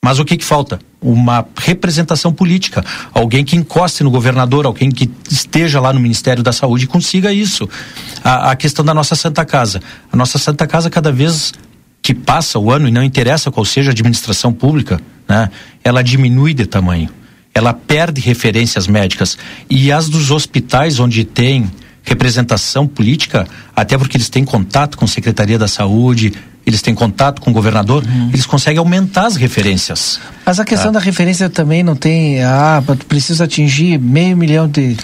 Mas o que, que falta? Uma representação política. Alguém que encoste no governador, alguém que esteja lá no Ministério da Saúde e consiga isso. A, a questão da nossa Santa Casa. A nossa Santa Casa, cada vez que passa o ano, e não interessa qual seja a administração pública, né, ela diminui de tamanho. Ela perde referências médicas. E as dos hospitais onde tem representação política, até porque eles têm contato com a Secretaria da Saúde, eles têm contato com o governador, uhum. eles conseguem aumentar as referências. Mas a questão tá? da referência também não tem, ah, precisa atingir meio milhão de,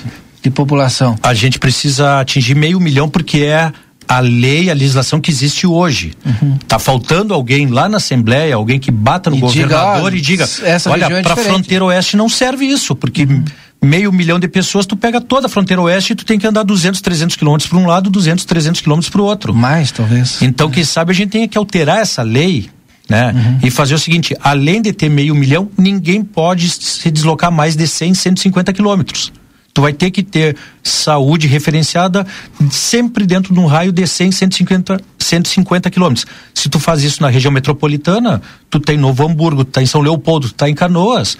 de população. A gente precisa atingir meio milhão porque é a lei, a legislação que existe hoje. Uhum. Tá faltando alguém lá na Assembleia, alguém que bata no e governador diga, e diga, olha, é para a fronteira oeste não serve isso, porque uhum meio milhão de pessoas, tu pega toda a fronteira oeste e tu tem que andar 200, 300 quilômetros para um lado, 200, 300 quilômetros para o outro. Mais, talvez. Então, quem sabe a gente tenha que alterar essa lei, né? Uhum. E fazer o seguinte, além de ter meio milhão, ninguém pode se deslocar mais de 100, 150 quilômetros. Tu vai ter que ter saúde referenciada sempre dentro de um raio de 100, 150, 150 quilômetros. Se tu faz isso na região metropolitana, tu tem Novo Hamburgo, tu tá em São Leopoldo, tu tá em Canoas,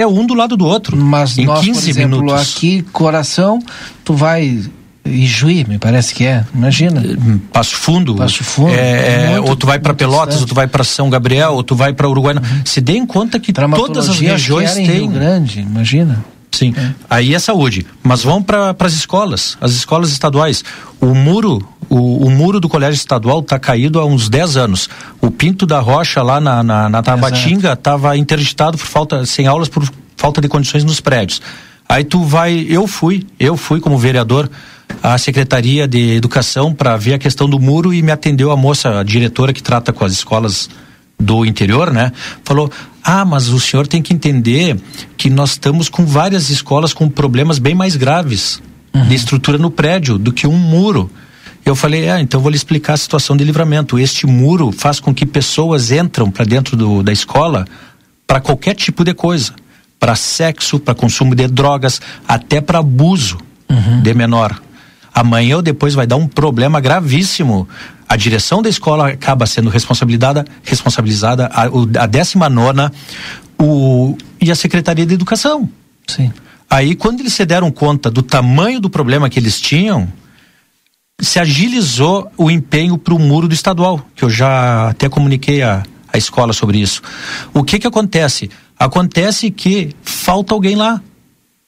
é um do lado do outro. Mas em nós, 15 por exemplo, minutos. aqui, coração, tu vai Juí, me parece que é. Imagina. Eh, Passo Fundo. Passo Fundo. É, é, ou tu vai para Pelotas, distante. ou tu vai para São Gabriel, ou tu vai para Uruguai. Uhum. Se dê em conta que todas as regiões têm. Rio Grande, imagina. Sim. É. Aí é saúde. Mas vão para as escolas, as escolas estaduais. O muro, o, o muro do colégio estadual está caído há uns 10 anos. O Pinto da Rocha lá na, na, na Tabatinga estava interditado por falta, sem aulas por falta de condições nos prédios. Aí tu vai, eu fui, eu fui como vereador à Secretaria de Educação para ver a questão do muro e me atendeu a moça, a diretora que trata com as escolas do interior, né? Falou: "Ah, mas o senhor tem que entender que nós estamos com várias escolas com problemas bem mais graves uhum. de estrutura no prédio do que um muro." Eu falei: "Ah, então vou lhe explicar a situação de livramento. Este muro faz com que pessoas entram para dentro do, da escola para qualquer tipo de coisa, para sexo, para consumo de drogas, até para abuso uhum. de menor." Amanhã ou depois vai dar um problema gravíssimo a direção da escola acaba sendo responsabilizada, responsabilizada a, a 19 o, e a Secretaria de Educação. Sim. Aí, quando eles se deram conta do tamanho do problema que eles tinham, se agilizou o empenho para o muro do estadual, que eu já até comuniquei a, a escola sobre isso. O que que acontece? Acontece que falta alguém lá.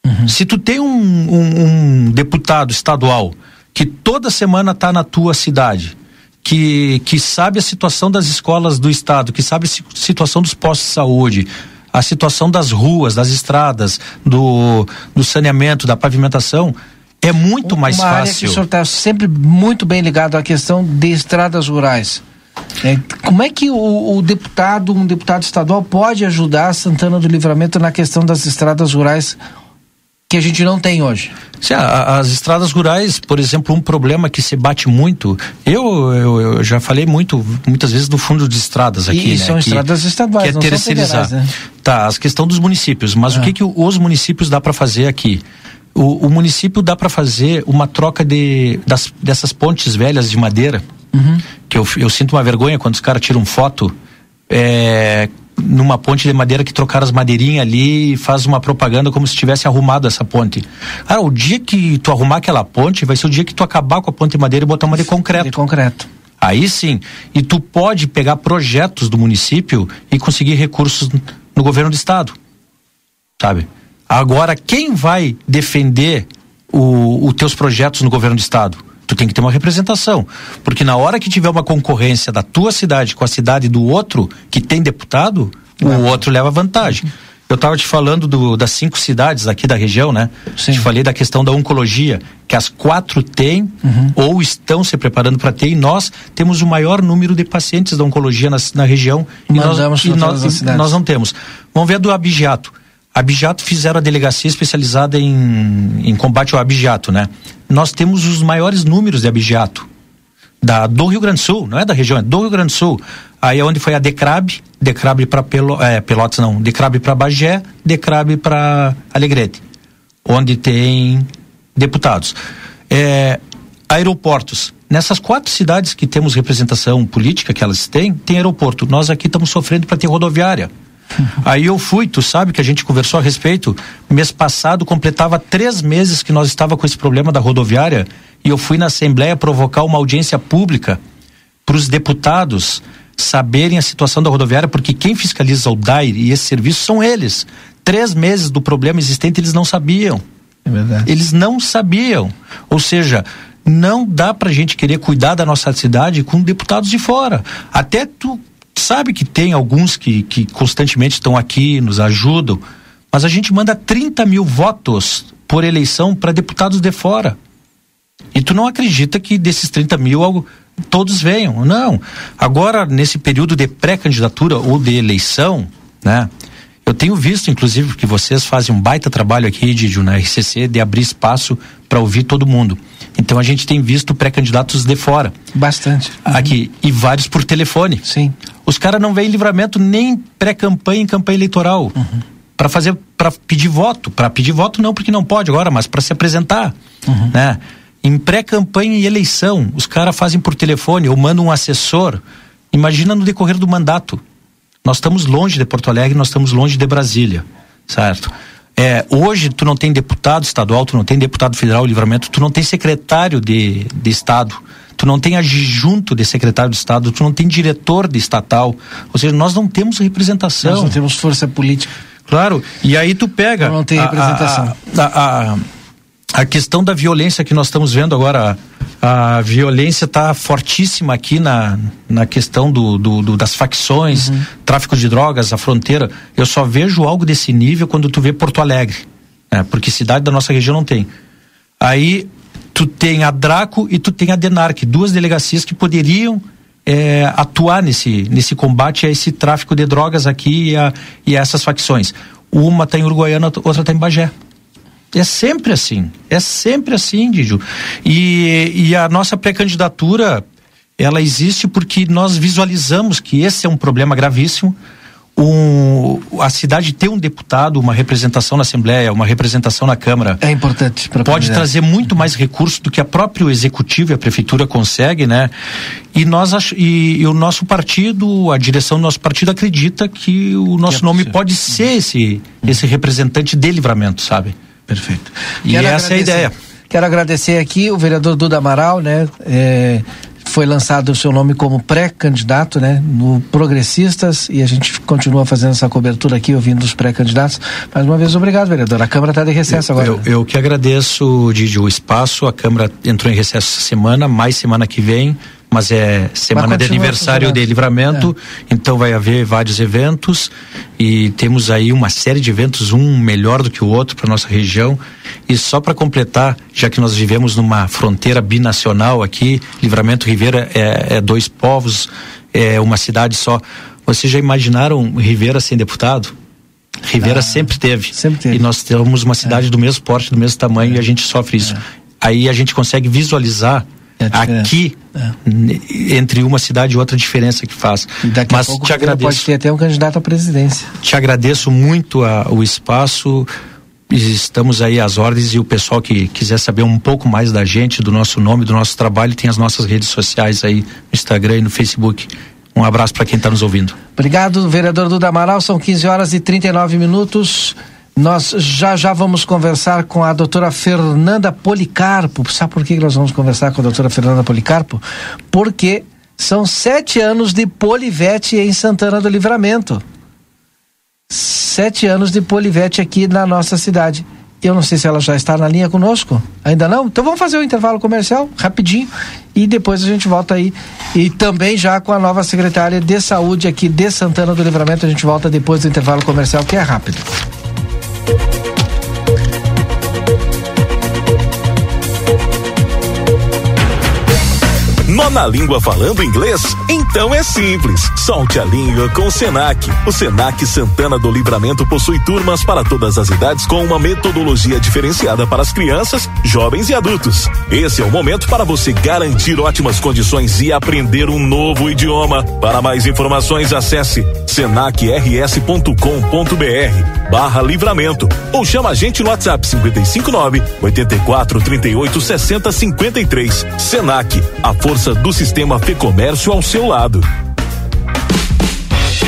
Uhum. Se tu tem um, um, um deputado estadual que toda semana está na tua cidade, que, que sabe a situação das escolas do estado, que sabe a situação dos postos de saúde, a situação das ruas, das estradas, do, do saneamento, da pavimentação, é muito mais Uma fácil. Área que o senhor está sempre muito bem ligado à questão de estradas rurais. É, como é que o, o, deputado, um deputado estadual, pode ajudar Santana do Livramento na questão das estradas rurais que a gente não tem hoje. Sim, as estradas rurais, por exemplo, um problema que se bate muito. Eu, eu, eu já falei muito, muitas vezes do fundo de estradas aqui. E né, são estradas estaduais, que é não terceirizar. São federais, né? Tá, as questão dos municípios. Mas ah. o que que os municípios dá para fazer aqui? O, o município dá para fazer uma troca de das, dessas pontes velhas de madeira. Uhum. Que eu, eu sinto uma vergonha quando os caras tiram foto. É, numa ponte de madeira que trocaram as madeirinhas ali e faz uma propaganda como se tivesse arrumado essa ponte. Ah, o dia que tu arrumar aquela ponte vai ser o dia que tu acabar com a ponte de madeira e botar uma de concreto. De concreto. Aí sim. E tu pode pegar projetos do município e conseguir recursos no governo do estado. Sabe? Agora, quem vai defender os teus projetos no governo do estado? tu tem que ter uma representação. Porque na hora que tiver uma concorrência da tua cidade com a cidade do outro que tem deputado, o outro leva vantagem. Eu estava te falando do, das cinco cidades aqui da região, né? Sim. Te falei da questão da oncologia, que as quatro têm uhum. ou estão se preparando para ter, e nós temos o maior número de pacientes da oncologia na, na região. E, nós, e, nós, e nós não temos. Vamos ver a do abigeato. Abijato fizeram a delegacia especializada em, em combate ao abijato, né? Nós temos os maiores números de abijato da, do Rio Grande do Sul, não é da região, é do Rio Grande do Sul. Aí é onde foi a Decrab, Decrab para Pelo, é, Pelotas não, Decrab para Bagé, Decrab para Alegrete, onde tem deputados. É, aeroportos. Nessas quatro cidades que temos representação política que elas têm, tem aeroporto. Nós aqui estamos sofrendo para ter rodoviária. Aí eu fui, tu sabe que a gente conversou a respeito. Mês passado completava três meses que nós estava com esse problema da rodoviária e eu fui na Assembleia provocar uma audiência pública para os deputados saberem a situação da rodoviária, porque quem fiscaliza o DAIR e esse serviço são eles. Três meses do problema existente eles não sabiam. É verdade. Eles não sabiam. Ou seja, não dá pra gente querer cuidar da nossa cidade com deputados de fora. Até tu sabe que tem alguns que, que constantemente estão aqui, nos ajudam, mas a gente manda 30 mil votos por eleição para deputados de fora. E tu não acredita que desses 30 mil todos venham. Não. Agora, nesse período de pré-candidatura ou de eleição, né? Eu tenho visto, inclusive, que vocês fazem um baita trabalho aqui, Didio, na RCC, de abrir espaço para ouvir todo mundo. Então a gente tem visto pré-candidatos de fora. Bastante. Aqui. E vários por telefone. Sim. Os caras não veem livramento nem pré-campanha em campanha eleitoral. Uhum. Para fazer, para pedir voto. Para pedir voto não porque não pode agora, mas para se apresentar. Uhum. Né? Em pré-campanha e eleição, os caras fazem por telefone ou mandam um assessor. Imagina no decorrer do mandato. Nós estamos longe de Porto Alegre, nós estamos longe de Brasília, certo? É, hoje tu não tem deputado estadual, tu não tem deputado federal, livramento, tu não tem secretário de, de estado, tu não tem adjunto de secretário de estado, tu não tem diretor de estatal, ou seja, nós não temos representação. Nós não temos força política. Claro, e aí tu pega. Não, tem representação. A, a, a, a, questão da violência que nós estamos vendo agora, a violência está fortíssima aqui na, na questão do, do, do das facções, uhum. tráfico de drogas, a fronteira. Eu só vejo algo desse nível quando tu vê Porto Alegre, né? porque cidade da nossa região não tem. Aí tu tem a Draco e tu tem a Denarc, duas delegacias que poderiam é, atuar nesse, nesse combate a esse tráfico de drogas aqui e a, e a essas facções. Uma está em Uruguaiana, outra está em Bagé. É sempre assim. É sempre assim, Didio. E, e a nossa pré-candidatura, ela existe porque nós visualizamos que esse é um problema gravíssimo. Um, a cidade ter um deputado, uma representação na Assembleia, uma representação na Câmara. É importante. Pode trazer muito mais recursos do que a próprio Executivo e a Prefeitura consegue, né? E, nós, e, e o nosso partido, a direção do nosso partido acredita que o nosso que é nome pode ser esse, esse representante de livramento, sabe? Perfeito. E Quero essa é a ideia. Quero agradecer aqui o vereador Duda Amaral, né? É, foi lançado o seu nome como pré-candidato, né? No Progressistas e a gente continua fazendo essa cobertura aqui, ouvindo os pré-candidatos. Mais uma vez, obrigado, vereador. A Câmara está de recesso eu, agora. Eu, né? eu que agradeço, Didi, o espaço. A Câmara entrou em recesso essa semana, mais semana que vem mas é semana de aniversário de livramento, é. então vai haver vários eventos e temos aí uma série de eventos, um melhor do que o outro para nossa região. E só para completar, já que nós vivemos numa fronteira binacional aqui, Livramento Ribeira é, é dois povos, é uma cidade só. Vocês já imaginaram Rivera sem deputado? Rivera ah, sempre, teve. sempre teve. E nós temos uma cidade é. do mesmo porte, do mesmo tamanho, é. e a gente sofre isso. É. Aí a gente consegue visualizar é aqui é. entre uma cidade e outra a diferença que faz. Daqui Mas a pouco te agradeço. pode ter até um candidato à presidência. Te agradeço muito a, o espaço. Estamos aí às ordens e o pessoal que quiser saber um pouco mais da gente, do nosso nome, do nosso trabalho, tem as nossas redes sociais aí no Instagram e no Facebook. Um abraço para quem está nos ouvindo. Obrigado, vereador Duda Amaral. São 15 horas e 39 minutos. Nós já já vamos conversar com a doutora Fernanda Policarpo. Sabe por que nós vamos conversar com a doutora Fernanda Policarpo? Porque são sete anos de Polivete em Santana do Livramento. Sete anos de Polivete aqui na nossa cidade. Eu não sei se ela já está na linha conosco. Ainda não? Então vamos fazer o um intervalo comercial rapidinho e depois a gente volta aí. E também já com a nova secretária de saúde aqui de Santana do Livramento. A gente volta depois do intervalo comercial, que é rápido. Thank you. Na língua falando inglês? Então é simples. Solte a língua com o Senac. O Senac Santana do Livramento possui turmas para todas as idades com uma metodologia diferenciada para as crianças, jovens e adultos. Esse é o momento para você garantir ótimas condições e aprender um novo idioma. Para mais informações, acesse senacrs.com.br barra livramento ou chama a gente no WhatsApp 559 84 38 60 53. Senac, a força do sistema Fê Comércio ao seu lado.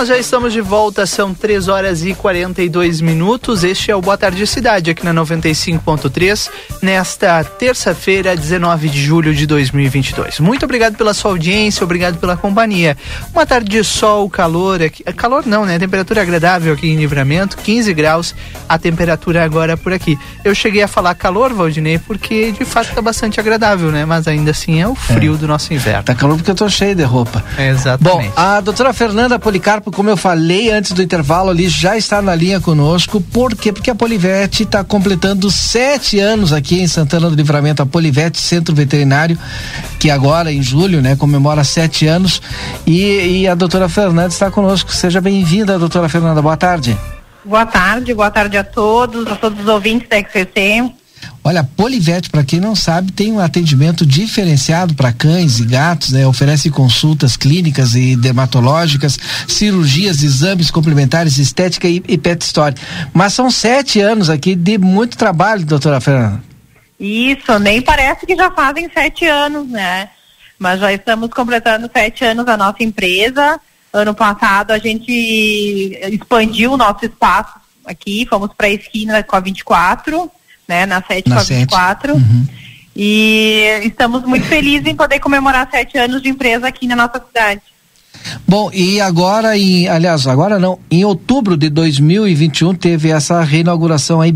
Nós já estamos de volta, são 3 horas e 42 minutos. Este é o Boa Tarde Cidade, aqui na 95.3, nesta terça-feira, 19 de julho de 2022. Muito obrigado pela sua audiência, obrigado pela companhia. Uma tarde de sol, calor, aqui, calor não, né? Temperatura agradável aqui em Livramento, 15 graus a temperatura agora por aqui. Eu cheguei a falar calor, Valdinei, porque de fato está bastante agradável, né? Mas ainda assim é o frio é. do nosso inverno. Tá calor porque eu tô cheio de roupa. É, exatamente. Bom, a doutora Fernanda Policarpo, como eu falei antes do intervalo ali, já está na linha conosco. Por quê? Porque a Polivete está completando sete anos aqui em Santana do Livramento, a Polivete Centro Veterinário, que agora em julho, né, comemora sete anos. E, e a doutora Fernanda está conosco. Seja bem-vinda, doutora Fernanda. Boa tarde. Boa tarde, boa tarde a todos, a todos os ouvintes da XCC. Olha, Polivete, para quem não sabe, tem um atendimento diferenciado para cães e gatos, né? Oferece consultas clínicas e dermatológicas, cirurgias, exames complementares, estética e, e pet story. Mas são sete anos aqui de muito trabalho, doutora Fernanda. Isso, nem parece que já fazem sete anos, né? Mas já estamos completando sete anos a nossa empresa. Ano passado a gente expandiu o nosso espaço aqui, fomos para a esquina com a 24, né, na 7 na com a 24. Uhum. E estamos muito felizes em poder comemorar sete anos de empresa aqui na nossa cidade. Bom, e agora, em, aliás, agora não, em outubro de 2021 teve essa reinauguração aí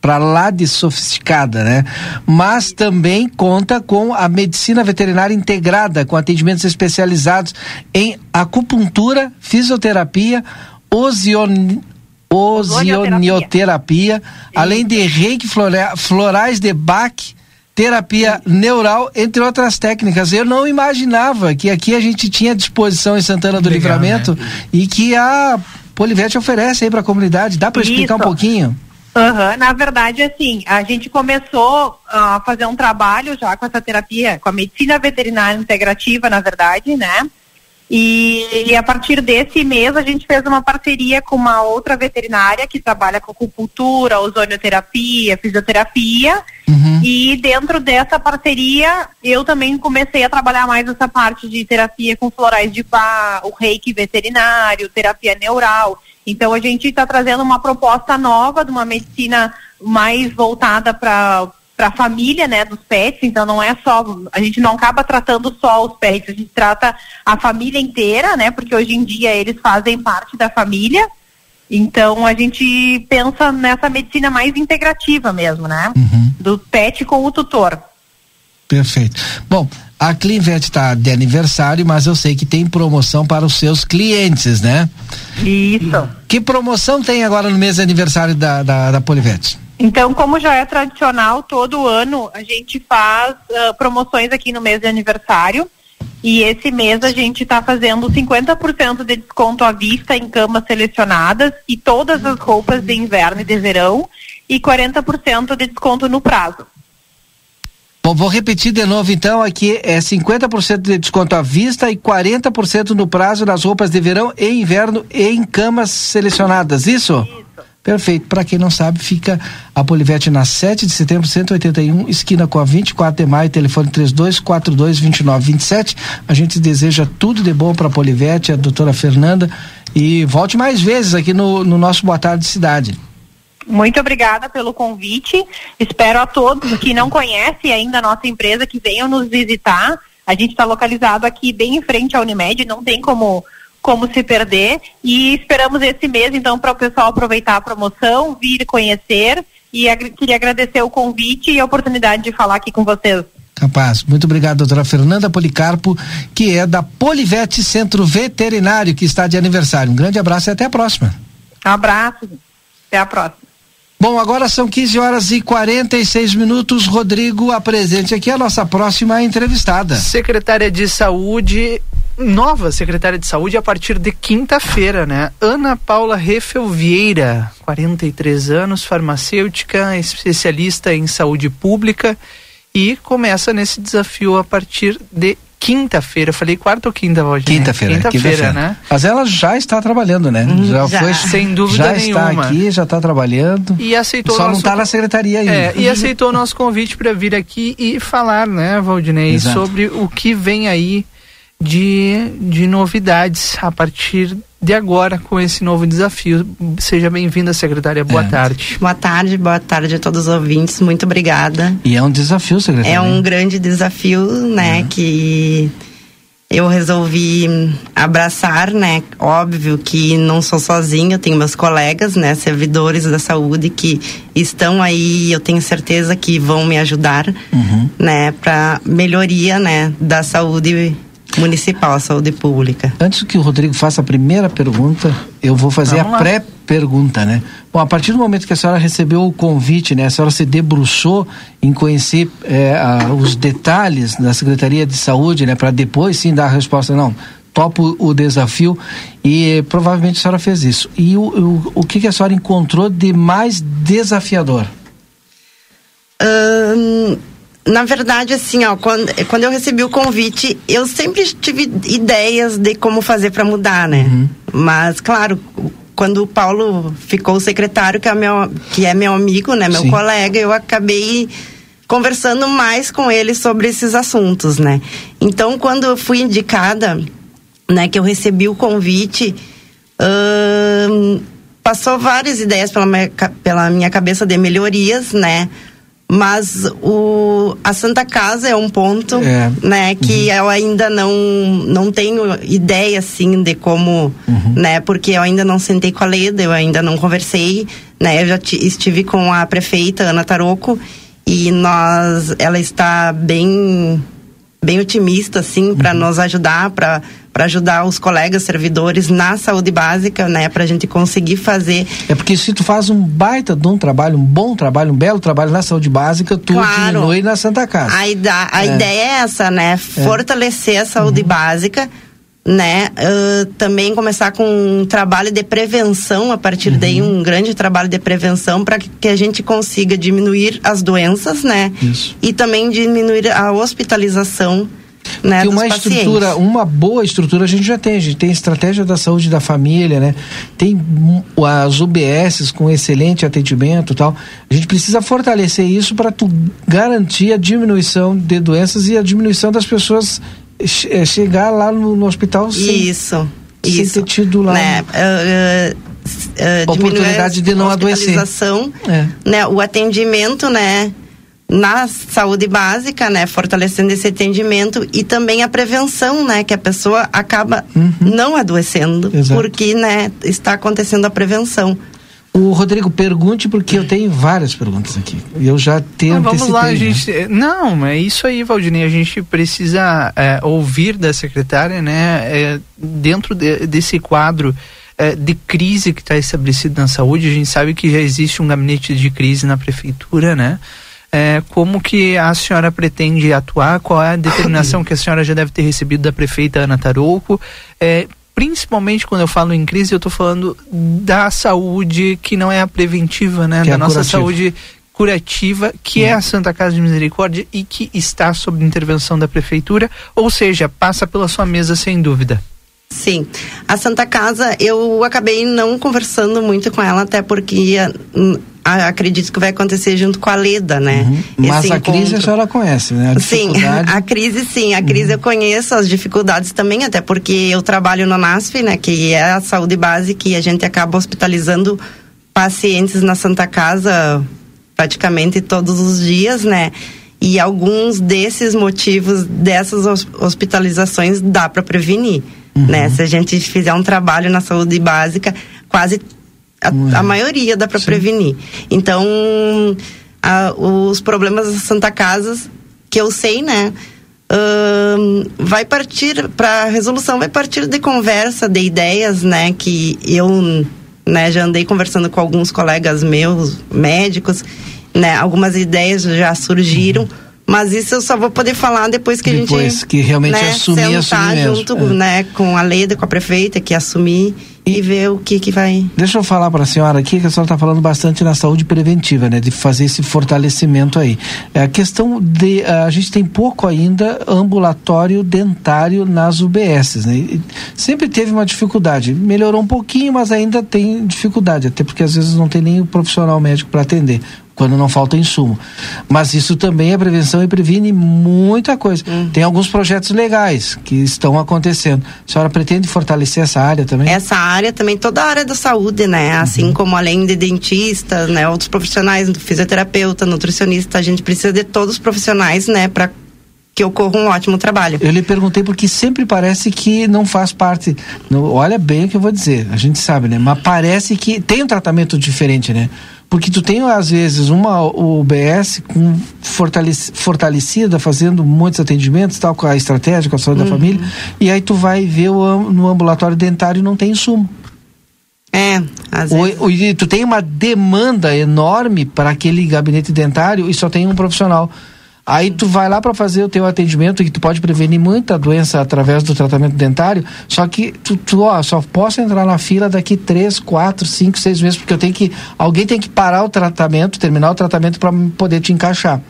para lá de sofisticada, né? Mas também conta com a medicina veterinária integrada, com atendimentos especializados em acupuntura, fisioterapia, ozion, ozonioterapia, além de reiki florais de Bach, terapia neural, entre outras técnicas. Eu não imaginava que aqui a gente tinha disposição em Santana do Legal, Livramento né? e que a Polivete oferece aí para a comunidade. Dá para explicar um pouquinho? Uhum. Na verdade, assim, a gente começou a fazer um trabalho já com essa terapia, com a medicina veterinária integrativa, na verdade, né? E, e, a partir desse mês a gente fez uma parceria com uma outra veterinária que trabalha com acupuntura, ozonioterapia, fisioterapia. Uhum. E dentro dessa parceria eu também comecei a trabalhar mais essa parte de terapia com florais de pá, o reiki veterinário, terapia neural. Então a gente está trazendo uma proposta nova de uma medicina mais voltada para para a família, né, dos pets, então não é só, a gente não acaba tratando só os pets, a gente trata a família inteira, né, porque hoje em dia eles fazem parte da família, então a gente pensa nessa medicina mais integrativa mesmo, né, Uhum. do pet com o tutor. Perfeito. Bom, a Clinvet está de aniversário, mas eu sei que tem promoção para os seus clientes, né? Isso. Que promoção tem agora no mês de aniversário da, da, da Polivete? Então, como já é tradicional, todo ano a gente faz ah, promoções aqui no mês de aniversário. E esse mês a gente está fazendo 50% de desconto à vista em camas selecionadas e todas as roupas de inverno e de verão e 40% de desconto no prazo. Bom, vou repetir de novo então, aqui é 50% de desconto à vista e 40% no prazo nas roupas de verão e inverno e em camas selecionadas, isso? Perfeito. Para quem não sabe, fica a Polivete na 7 de setembro, 181, esquina com a 24 de maio, telefone 32422927. A gente deseja tudo de bom para a Polivete, a doutora Fernanda, e volte mais vezes aqui no, no nosso Boa Tarde Cidade. Muito obrigada pelo convite. Espero a todos que não conhecem ainda a nossa empresa que venham nos visitar. A gente está localizado aqui bem em frente à Unimed, não tem como como se perder e esperamos esse mês então para o pessoal aproveitar a promoção, vir conhecer e ag queria agradecer o convite e a oportunidade de falar aqui com vocês. Capaz. Muito obrigado, doutora Fernanda Policarpo, que é da Polivete Centro Veterinário, que está de aniversário. Um grande abraço e até a próxima. Um abraço. Até a próxima. Bom, agora são 15 horas e 46 minutos. Rodrigo, apresente aqui a nossa próxima entrevistada. Secretária de Saúde, nova secretária de Saúde a partir de quinta-feira, né? Ana Paula Refel Vieira, 43 anos, farmacêutica, especialista em saúde pública e começa nesse desafio a partir de quinta-feira. Falei quarta ou quinta, Valdinei? Quinta-feira. Quinta-feira, né? Mas ela já está trabalhando, né? Hum, já, já. foi. Sem dúvida já nenhuma. está aqui, já está trabalhando. E aceitou Só o não nosso está na secretaria ainda. É, e aceitou o nosso convite para vir aqui e falar, né, Valdinei, Exato. sobre o que vem aí de, de novidades a partir de agora com esse novo desafio. Seja bem-vinda, secretária. Boa É. tarde. Boa tarde, boa tarde a todos os ouvintes. Muito obrigada. E é um desafio, secretária. É um grande desafio, né, que eu resolvi abraçar, né? Óbvio que não sou sozinha, eu tenho meus colegas, né, servidores da saúde que estão aí, eu tenho certeza que vão me ajudar, Uhum. né, para melhoria, né, da saúde municipal, a saúde pública. Antes que o Rodrigo faça a primeira pergunta, eu vou fazer Vamos a pré-pergunta, né? Bom, a partir do momento que a senhora recebeu o convite, né? A senhora se debruçou em conhecer eh, a- os detalhes da Secretaria de Saúde, né? Para depois sim dar a resposta, não, topo o desafio e provavelmente a senhora fez isso. E o, o, o que, que a senhora encontrou de mais desafiador? Ahn, na verdade, assim, ó, quando, quando eu recebi o convite, eu sempre tive ideias de como fazer para mudar, né? Mas, claro, quando o Paulo ficou secretário, que é meu, que é meu amigo, né, meu Sim. colega, eu acabei conversando mais com ele sobre esses assuntos, né? Então, quando eu fui indicada, né, que eu recebi o convite, ahn, passou várias ideias pela minha, pela minha cabeça de melhorias, né? Mas o, a Santa Casa é um ponto, É. né, que eu ainda não, não tenho ideia, assim, de como, né, porque eu ainda não sentei com a Leda, eu ainda não conversei, né, eu já ti- estive com a prefeita Ana Taroco e nós, ela está bem, bem otimista, assim, para nos ajudar, para para ajudar os colegas servidores na saúde básica, né, para a gente conseguir fazer É porque se tu faz um baita de um trabalho, um bom trabalho, um belo trabalho na saúde básica, tu Claro. diminui na Santa Casa. A, ida- a É. ideia é essa, né? Fortalecer a saúde básica, né? Ah, também começar com um trabalho de prevenção, a partir daí um grande trabalho de prevenção para que, que a gente consiga diminuir as doenças, né? Isso. E também diminuir a hospitalização, né? Porque uma pacientes. estrutura, uma boa estrutura a gente já tem. A gente tem estratégia da saúde da família, né? Tem as UBSs com excelente atendimento e tal. A gente precisa fortalecer isso para garantir a diminuição de doenças e a diminuição das pessoas eh, chegar lá no, no hospital sem, Isso, sem isso. ter tido lá né? Ah, ah, diminuir Oportunidade de não adoecer. É. né? O atendimento, né? na saúde básica, né, fortalecendo esse atendimento e também a prevenção, né, que a pessoa acaba não adoecendo, Uhum. Exato. porque, né, está acontecendo a prevenção. O Rodrigo, pergunte porque eu tenho várias perguntas aqui. Eu já tenho vamos lá, a né? gente. Não, é isso aí, Valdinei. A gente precisa é, ouvir da secretária, né? é, dentro de- desse quadro é, de crise que está estabelecido na saúde, a gente sabe que já existe um gabinete de crise na prefeitura, né? É, como que a senhora pretende atuar? Qual é a determinação que a senhora já deve ter recebido da prefeita Ana Tarouco? É, principalmente quando eu falo em crise, eu estou falando da saúde que não é a preventiva, né? Que é da a nossa curativa. saúde curativa, que é a Santa Casa de Misericórdia e que está sob intervenção da prefeitura, ou seja, passa pela sua mesa sem dúvida. Sim. A Santa Casa, eu acabei não conversando muito com ela, até porque hum, acredito que vai acontecer junto com a Leda, né? Mas Esse a crise a senhora conhece, né? A Sim, a crise sim, a crise eu conheço, as dificuldades também, até porque eu trabalho no NASF, né, que é a saúde básica e a gente acaba hospitalizando pacientes na Santa Casa praticamente todos os dias, né? E alguns desses motivos dessas hos- hospitalizações dá para prevenir, né? Se a gente fizer um trabalho na saúde básica, quase a, a maioria dá para prevenir. Então, a- os problemas da Santa Casa, que eu sei, né? ahn, vai partir para resolução vai partir de conversa de ideias né que eu né já andei conversando com alguns colegas meus médicos né algumas ideias já surgiram mas isso eu só vou poder falar depois que a Depois gente que realmente né, assumir, sentar assumir junto É. né com a Leda com a prefeita que assumir e, ver o que que vai Deixa eu falar para a senhora aqui que a senhora está falando bastante na saúde preventiva, né? De fazer esse fortalecimento aí. É a questão de a gente tem pouco ainda ambulatório dentário nas UBSs, né? E sempre teve uma dificuldade. Melhorou um pouquinho, mas ainda tem dificuldade, até porque às vezes não tem nem o profissional médico para atender. Quando não falta insumo. Mas isso também é prevenção e previne muita coisa. Tem alguns projetos legais que estão acontecendo. A senhora pretende fortalecer essa área também? essa área também toda a área da saúde né assim como além de dentistas né outros profissionais fisioterapeuta nutricionista a gente precisa de todos os profissionais né para que ocorra um ótimo trabalho Eu lhe perguntei porque sempre parece que não faz parte. Não, olha bem o que eu vou dizer, a gente sabe, né? Mas parece que tem um tratamento diferente, né? Porque tu tem, às vezes, uma UBS com fortalec- fortalecida, fazendo muitos atendimentos, tal, com a estratégia, com a saúde da família, e aí tu vai ver o, no ambulatório dentário e não tem insumo. É, às Ou, ou- e tu tem uma demanda enorme para aquele gabinete dentário e só tem um profissional. Aí tu vai lá para fazer o teu atendimento e tu pode prevenir muita doença através do tratamento dentário, só que tu, tu ó, só posso entrar na fila daqui três, quatro, cinco, seis meses, porque eu tenho que. Alguém tem que parar o tratamento, terminar o tratamento para poder te encaixar.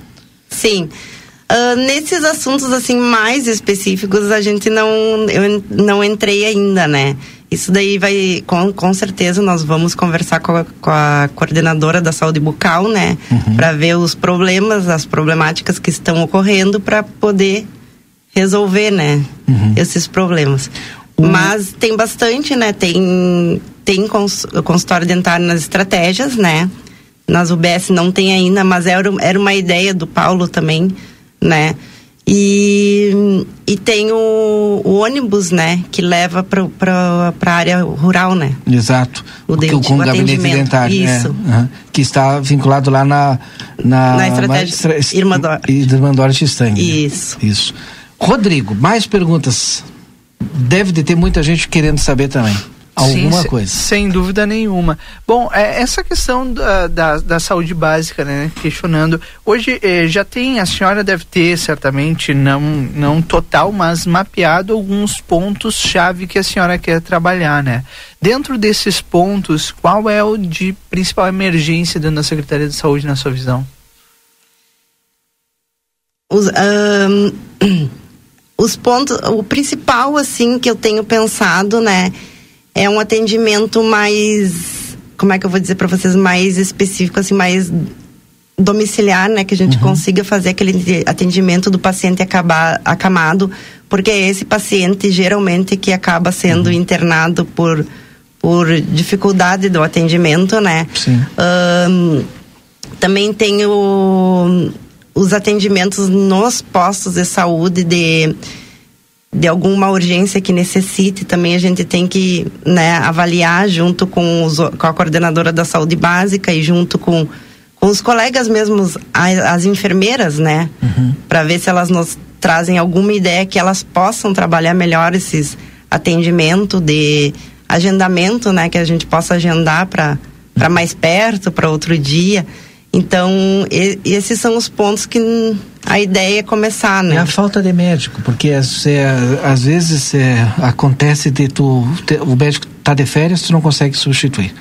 Sim. Ah, nesses assuntos assim mais específicos a gente não eu não entrei ainda, né? Isso daí vai com, com certeza nós vamos conversar com a, com a coordenadora da saúde bucal, né? Para ver os problemas, as problemáticas que estão ocorrendo para poder resolver, né? Esses problemas. Mas tem bastante, né? Tem tem cons, consultório dentário nas estratégias, né? Nas UBS não tem ainda, mas era, era uma ideia do Paulo também, né? E, e tem o, o ônibus, né? Que leva para a área rural, né? Exato. O Porque dente- com o o gabinete dentário. né? Isso. Aham. Que está vinculado lá na. Na, Na estratégia Irmã Dora. Irmã Stang, né? Isso. Isso. Rodrigo, mais perguntas. Deve de ter muita gente querendo saber também. Alguma Sim, coisa. Sem dúvida nenhuma. Bom, é, essa questão da, da, da saúde básica, né? Questionando. Hoje eh, já tem, a senhora deve ter certamente, não, não total, mas mapeado alguns pontos-chave que a senhora quer trabalhar, né? Dentro desses pontos, qual é o de principal emergência dentro da Secretaria de Saúde, na sua visão? Os, ahn, os pontos, o principal assim que eu tenho pensado, né, é um atendimento mais, como é que eu vou dizer para vocês, mais específico, assim, mais domiciliar, né, que a gente consiga fazer aquele atendimento do paciente acabar, acamado, porque é esse paciente geralmente que acaba sendo internado por por dificuldade do atendimento, né? Sim. Ahn, também tem o, os atendimentos nos postos de saúde de de alguma urgência que necessite, também a gente tem que né, avaliar junto com, os, com a coordenadora da saúde básica e junto com, com os colegas mesmos, as, as enfermeiras, né? Uhum. Para ver se elas nos trazem alguma ideia que elas possam trabalhar melhor esses atendimentos de agendamento, né? Que a gente possa agendar para para mais perto, para outro dia. Então, e, esses são os pontos que a ideia é começar, né? É a falta de médico, porque é, às vezes é, acontece de tu, te, o médico tá de férias, tu não consegue substituir.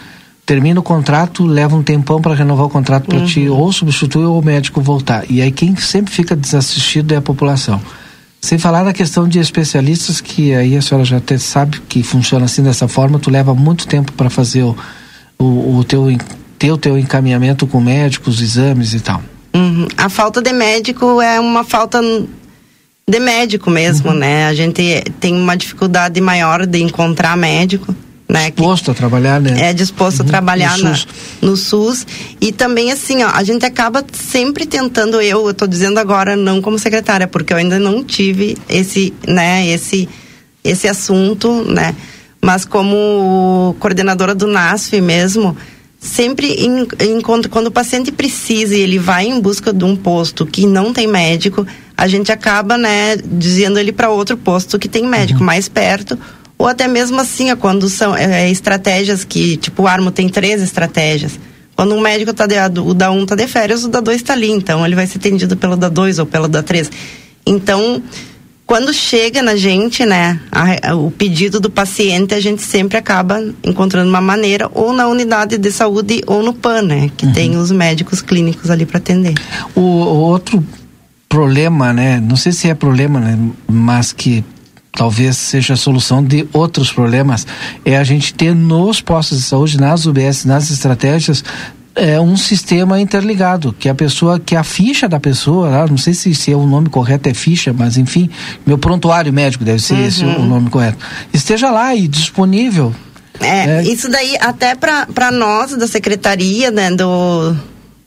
Termina o contrato, leva um tempão para renovar o contrato para uhum. ti, ou substituir ou o médico voltar. E aí quem sempre fica desassistido é a população. Sem falar na questão de especialistas, que aí a senhora já até sabe que funciona assim dessa forma, tu leva muito tempo para fazer o, o, o teu ter o teu encaminhamento com médicos, exames e tal. Uhum. A falta de médico é uma falta de médico mesmo, uhum. né? A gente tem uma dificuldade maior de encontrar médico. Né, disposto a trabalhar, né? É disposto uhum, a trabalhar no, na, SUS. no SUS. E também, assim, ó, a gente acaba sempre tentando, eu, eu tô dizendo agora não como secretária, porque eu ainda não tive esse, né, esse, esse assunto, né? Mas como coordenadora do NASF mesmo, sempre em, em, quando o paciente precisa e ele vai em busca de um posto que não tem médico, a gente acaba, né, dizendo ele para outro posto que tem médico uhum. mais perto, ou até mesmo assim, quando são é, estratégias que, tipo, o Armo tem três estratégias. Quando um médico tá de, o da um tá de férias, o da dois tá ali, então ele vai ser atendido pelo da dois ou pelo da três. Então, quando chega na gente, né, a, a, o pedido do paciente, a gente sempre acaba encontrando uma maneira, ou na unidade de saúde, ou no PAN, né, que uhum. tem os médicos clínicos ali para atender. O, o, outro problema, né, não sei se é problema, né, mas que talvez seja a solução de outros problemas, é a gente ter nos postos de saúde, nas UBS, nas estratégias, é um sistema interligado, que a pessoa, que a ficha da pessoa, lá, não sei se, se é o nome correto é ficha, mas enfim, meu prontuário médico deve ser uhum. esse o, o nome correto, esteja lá e disponível. É, é. isso daí até para nós da secretaria, né, do,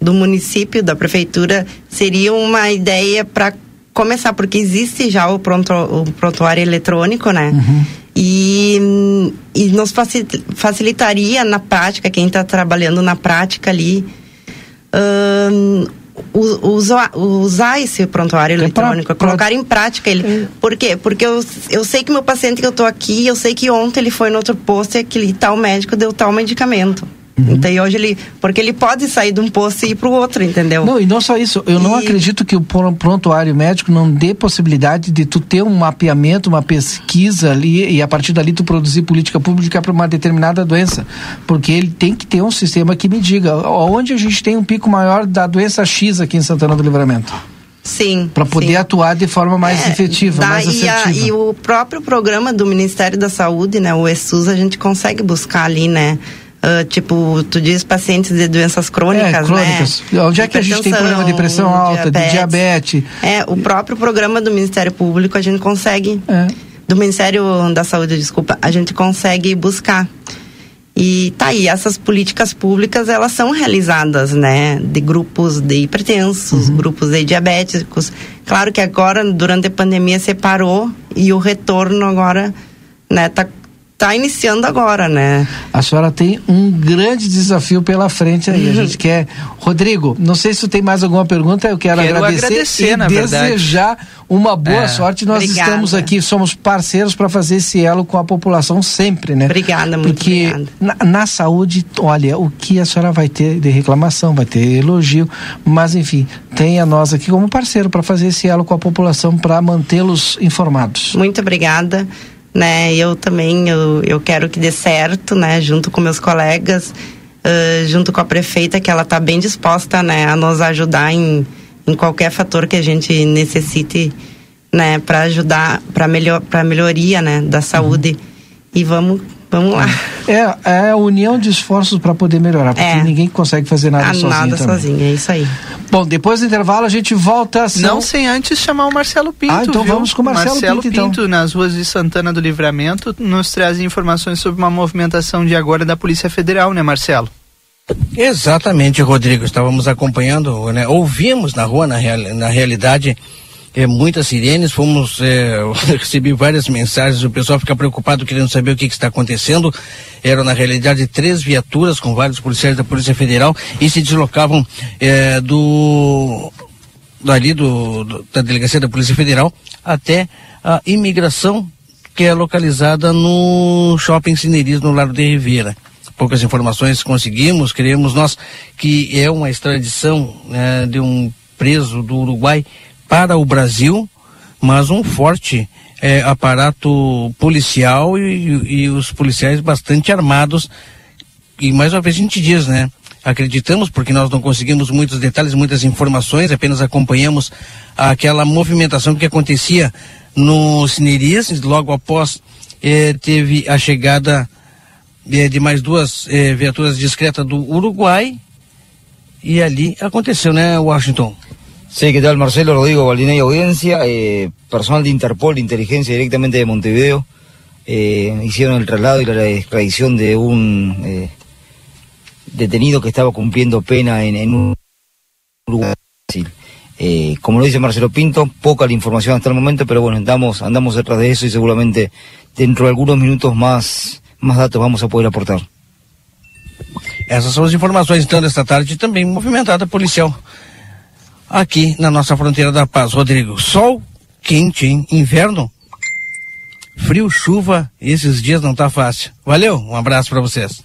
do município, da prefeitura, seria uma ideia para começar, porque existe já o, pronto, o prontuário eletrônico, né? Uhum. E, e nos facilitaria na prática, quem está trabalhando na prática ali, um, usar, usar esse prontuário eletrônico, é pra, colocar em prática ele. É. Por quê? Porque eu, eu sei que meu paciente que eu estou aqui, eu sei que ontem ele foi no outro posto e aquele tal médico deu tal medicamento. Uhum. Então, hoje ele. Porque ele pode sair de um posto e ir para o outro, entendeu? Não, e não só isso. Eu e... não acredito que o prontuário médico não dê possibilidade de tu ter um mapeamento, uma pesquisa ali e a partir dali tu produzir política pública para uma determinada doença. Porque ele tem que ter um sistema que me diga onde a gente tem um pico maior da doença X aqui em Santana do Livramento. Sim. Para poder sim. atuar de forma mais é, efetiva, mais assertiva. A, e o próprio programa do Ministério da Saúde, né, o ESUS, a gente consegue buscar ali, né? Uh, tipo, tu diz pacientes de doenças crônicas, é, crônicas. né? Onde é que a gente tem problema de pressão alta, diabetes. de diabetes? É, o próprio programa do Ministério Público a gente consegue, é. do Ministério da Saúde, desculpa, a gente consegue buscar. E tá aí, essas políticas públicas, elas são realizadas, né? De grupos de hipertensos, uhum. grupos de diabéticos. Claro que agora, durante a pandemia, separou e o retorno agora, né, tá está iniciando agora, né? A senhora tem um grande desafio pela frente aí. A gente quer. Rodrigo, não sei se tu tem mais alguma pergunta, eu quero, quero agradecer, agradecer, e desejar verdade. uma boa é. sorte. Nós Obrigada. estamos aqui, somos parceiros para fazer esse elo com a população sempre, né? Obrigada, muito Porque obrigada. Na, na saúde, olha, o que a senhora vai ter de reclamação, vai ter elogio, mas enfim, tenha nós aqui como parceiro para fazer esse elo com a população para mantê-los informados. Muito obrigada né? Eu também eu, eu quero que dê certo, né? Junto com meus colegas, uh, junto com a prefeita, que ela está bem disposta, né? A nos ajudar em, em qualquer fator que a gente necessite, né? Para ajudar, para melhor, para melhoria, né? Da saúde. Uhum. E vamos Vamos lá. É, é a união de esforços para poder melhorar, porque é. ninguém consegue fazer nada ah, sozinho. Nada também. sozinho, é isso aí. Bom, depois do intervalo a gente volta. São... Não sem antes chamar o Marcelo Pinto. Ah, então viu? vamos com o Marcelo, Marcelo Pinto. Pinto, então. nas ruas de Santana do Livramento, nos traz informações sobre uma movimentação de agora da Polícia Federal, né, Marcelo? Exatamente, Rodrigo. Estávamos acompanhando, né? ouvimos na rua, na, real, na realidade, é, muitas sirenes, fomos, é, várias mensagens, o pessoal fica preocupado querendo saber o que, que, está acontecendo. Eram, na realidade, três viaturas com vários policiais da Polícia Federal e se deslocavam é, do dali do, do, da delegacia da Polícia Federal até a imigração que é localizada no Shopping Cineris, no Largo de Ribeira poucas informações conseguimos, queremos nós que é uma extradição né, de um preso do Uruguai para o Brasil, mas um forte é, aparato policial e, e, os policiais bastante armados. E mais uma vez a gente diz, né? Acreditamos, porque nós não conseguimos muitos detalhes, muitas informações, apenas acompanhamos aquela movimentação que acontecia no Cineris, logo após eh, teve a chegada eh, de mais duas eh, viaturas discretas do Uruguai e ali aconteceu, né, Washington? Sí, ¿qué tal Marcelo? Rodrigo Valdinei Audiencia, eh, personal de Interpol, inteligencia directamente de Montevideo, eh, hicieron el traslado y la extradición de un eh, detenido que estaba cumpliendo pena en, un. Eh, como lo dice Marcelo Pinto, poca la información hasta el momento, pero bueno, andamos, andamos detrás de eso y seguramente dentro de algunos minutos más, más datos vamos a poder aportar. Essas são as informações então desta tarde também movimentada policial aqui na nossa fronteira da paz. Rodrigo, sol quente, hein? Inverno, frio, chuva, esses dias não tá fácil. Valeu, um abraço para vocês.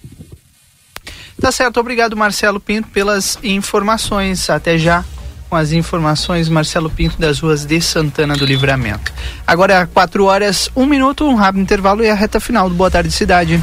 Tá certo, obrigado Marcelo Pinto pelas informações. Até já com as informações, Marcelo Pinto das ruas de Santana do Livramento. Agora é 4 horas, 1 um minuto, um rápido intervalo e a reta final do Boa Tarde Cidade.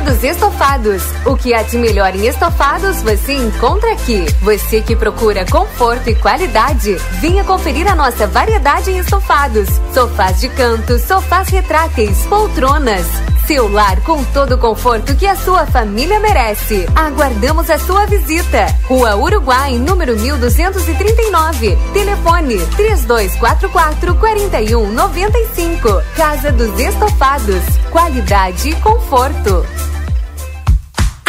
Casa dos Estofados. O que há de melhor em estofados você encontra aqui. Você que procura conforto e qualidade, venha conferir a nossa variedade em estofados. Sofás de canto, sofás retráteis, poltronas. Seu lar com todo o conforto que a sua família merece. Aguardamos a sua visita. Rua Uruguai, número 1239. Telefone 3244 4195. Casa dos Estofados. Qualidade e conforto.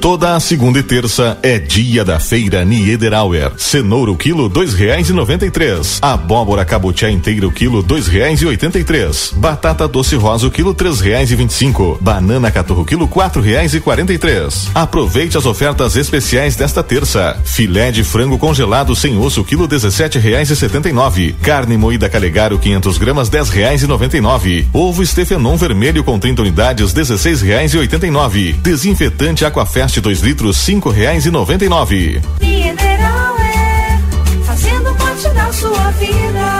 Toda a segunda e terça é dia da feira Niederauer. Cenoura o quilo dois reais e noventa e três. Abóbora cabotiá inteira o quilo dois reais e oitenta e três. Batata doce rosa o quilo três reais e vinte e cinco. Banana caturro quilo quatro reais e quarenta e três. Aproveite as ofertas especiais desta terça. Filé de frango congelado sem osso quilo dezessete reais e setenta e nove. Carne moída calegaro 500 gramas dez reais e noventa e nove. Ovo Stefenon vermelho com 30 unidades dezesseis reais e oitenta e nove. Desinfetante Aquafest 2 litros e e nove. Mineral é fazendo parte da sua vida.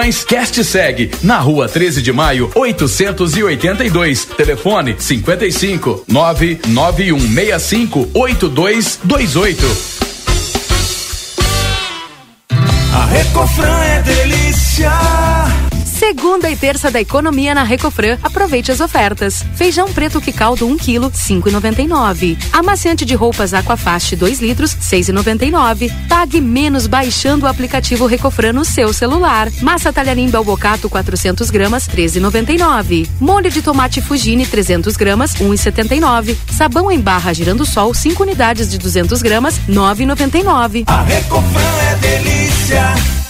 Informações, Cast segue na rua 13 de maio, 882. Telefone 55 99165 8228. A Recofran é delícia. Segunda e terça da economia na Recofran. Aproveite as ofertas. Feijão preto que caldo 1 kg, 5,99. Amaciante de roupas Aquafast 2 litros, 6,99. Pague menos baixando o aplicativo Recofran no seu celular. Massa talharim Belbocato 400 gramas, 13,99. Molho de tomate Fugini 300 gramas, 1,79. Sabão em barra Girando Sol 5 unidades de 200 gramas, 9,99. A Recofran é delícia.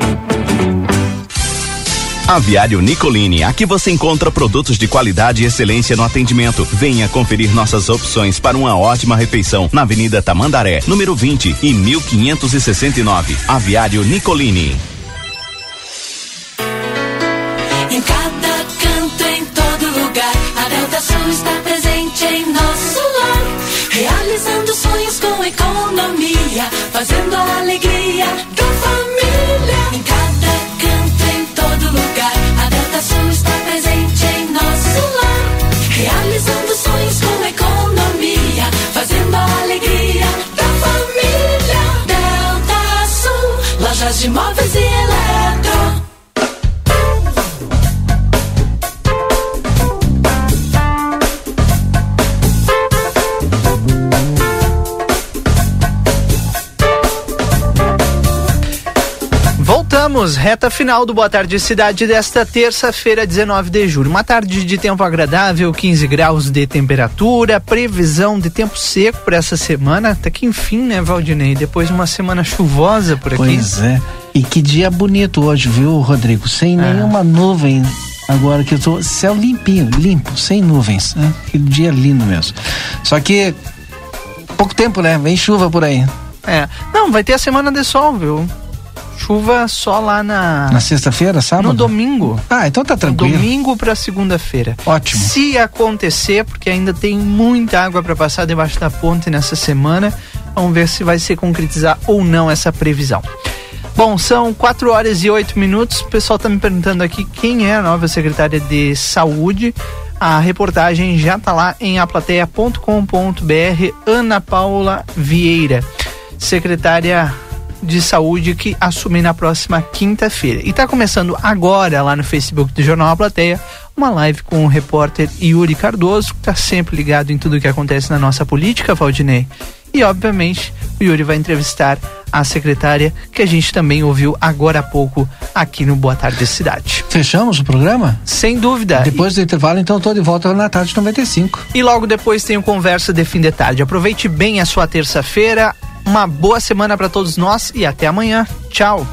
Aviário Nicolini, aqui você encontra produtos de qualidade e excelência no atendimento. Venha conferir nossas opções para uma ótima refeição na Avenida Tamandaré, número 20 e 1569. Aviário Nicolini. Em cada canto, em todo lugar, a Delta Sul está presente em nosso lar. Realizando sonhos com economia, fazendo a alegria da família. Realizando sonhos com economia, fazendo a alegria da família. Delta Sul, lojas de móveis e eletro. Voltamos, reta final do Boa Tarde Cidade desta terça-feira, 19 de julho. Uma tarde de tempo agradável, 15 graus de temperatura, previsão de tempo seco para essa semana. Até que enfim, né, Valdinei? Depois de uma semana chuvosa por aqui. Pois é. E que dia bonito hoje, viu, Rodrigo? Sem É. nenhuma nuvem. Agora que eu tô céu limpinho, limpo, sem nuvens. Né? Que dia lindo mesmo. Só que pouco tempo, né? Vem chuva por aí. É. Não, vai ter a semana de sol, viu? Chuva só lá na. Na sexta-feira, sábado? No domingo. Ah, então tá tranquilo. Domingo para segunda-feira. Ótimo. Se acontecer, porque ainda tem muita água para passar debaixo da ponte nessa semana, vamos ver se vai se concretizar ou não essa previsão. Bom, são 4 horas e 8 minutos. O pessoal tá me perguntando aqui quem é a nova secretária de saúde. A reportagem já tá lá em aplateia.com.br. Ana Paula Vieira, secretária de saúde que assume na próxima quinta-feira. E tá começando agora lá no Facebook do Jornal A Plateia uma live com o repórter Yuri Cardoso, que tá sempre ligado em tudo que acontece na nossa política, Valdinei. E obviamente o Yuri vai entrevistar a secretária que a gente também ouviu agora há pouco aqui no Boa Tarde Cidade. Fechamos o programa? Sem dúvida. Depois do intervalo, então, eu tô de volta na tarde 95. E logo depois tem o Conversa de Fim de Tarde. Aproveite bem a sua terça-feira. Uma boa semana para todos nós e até amanhã. Tchau.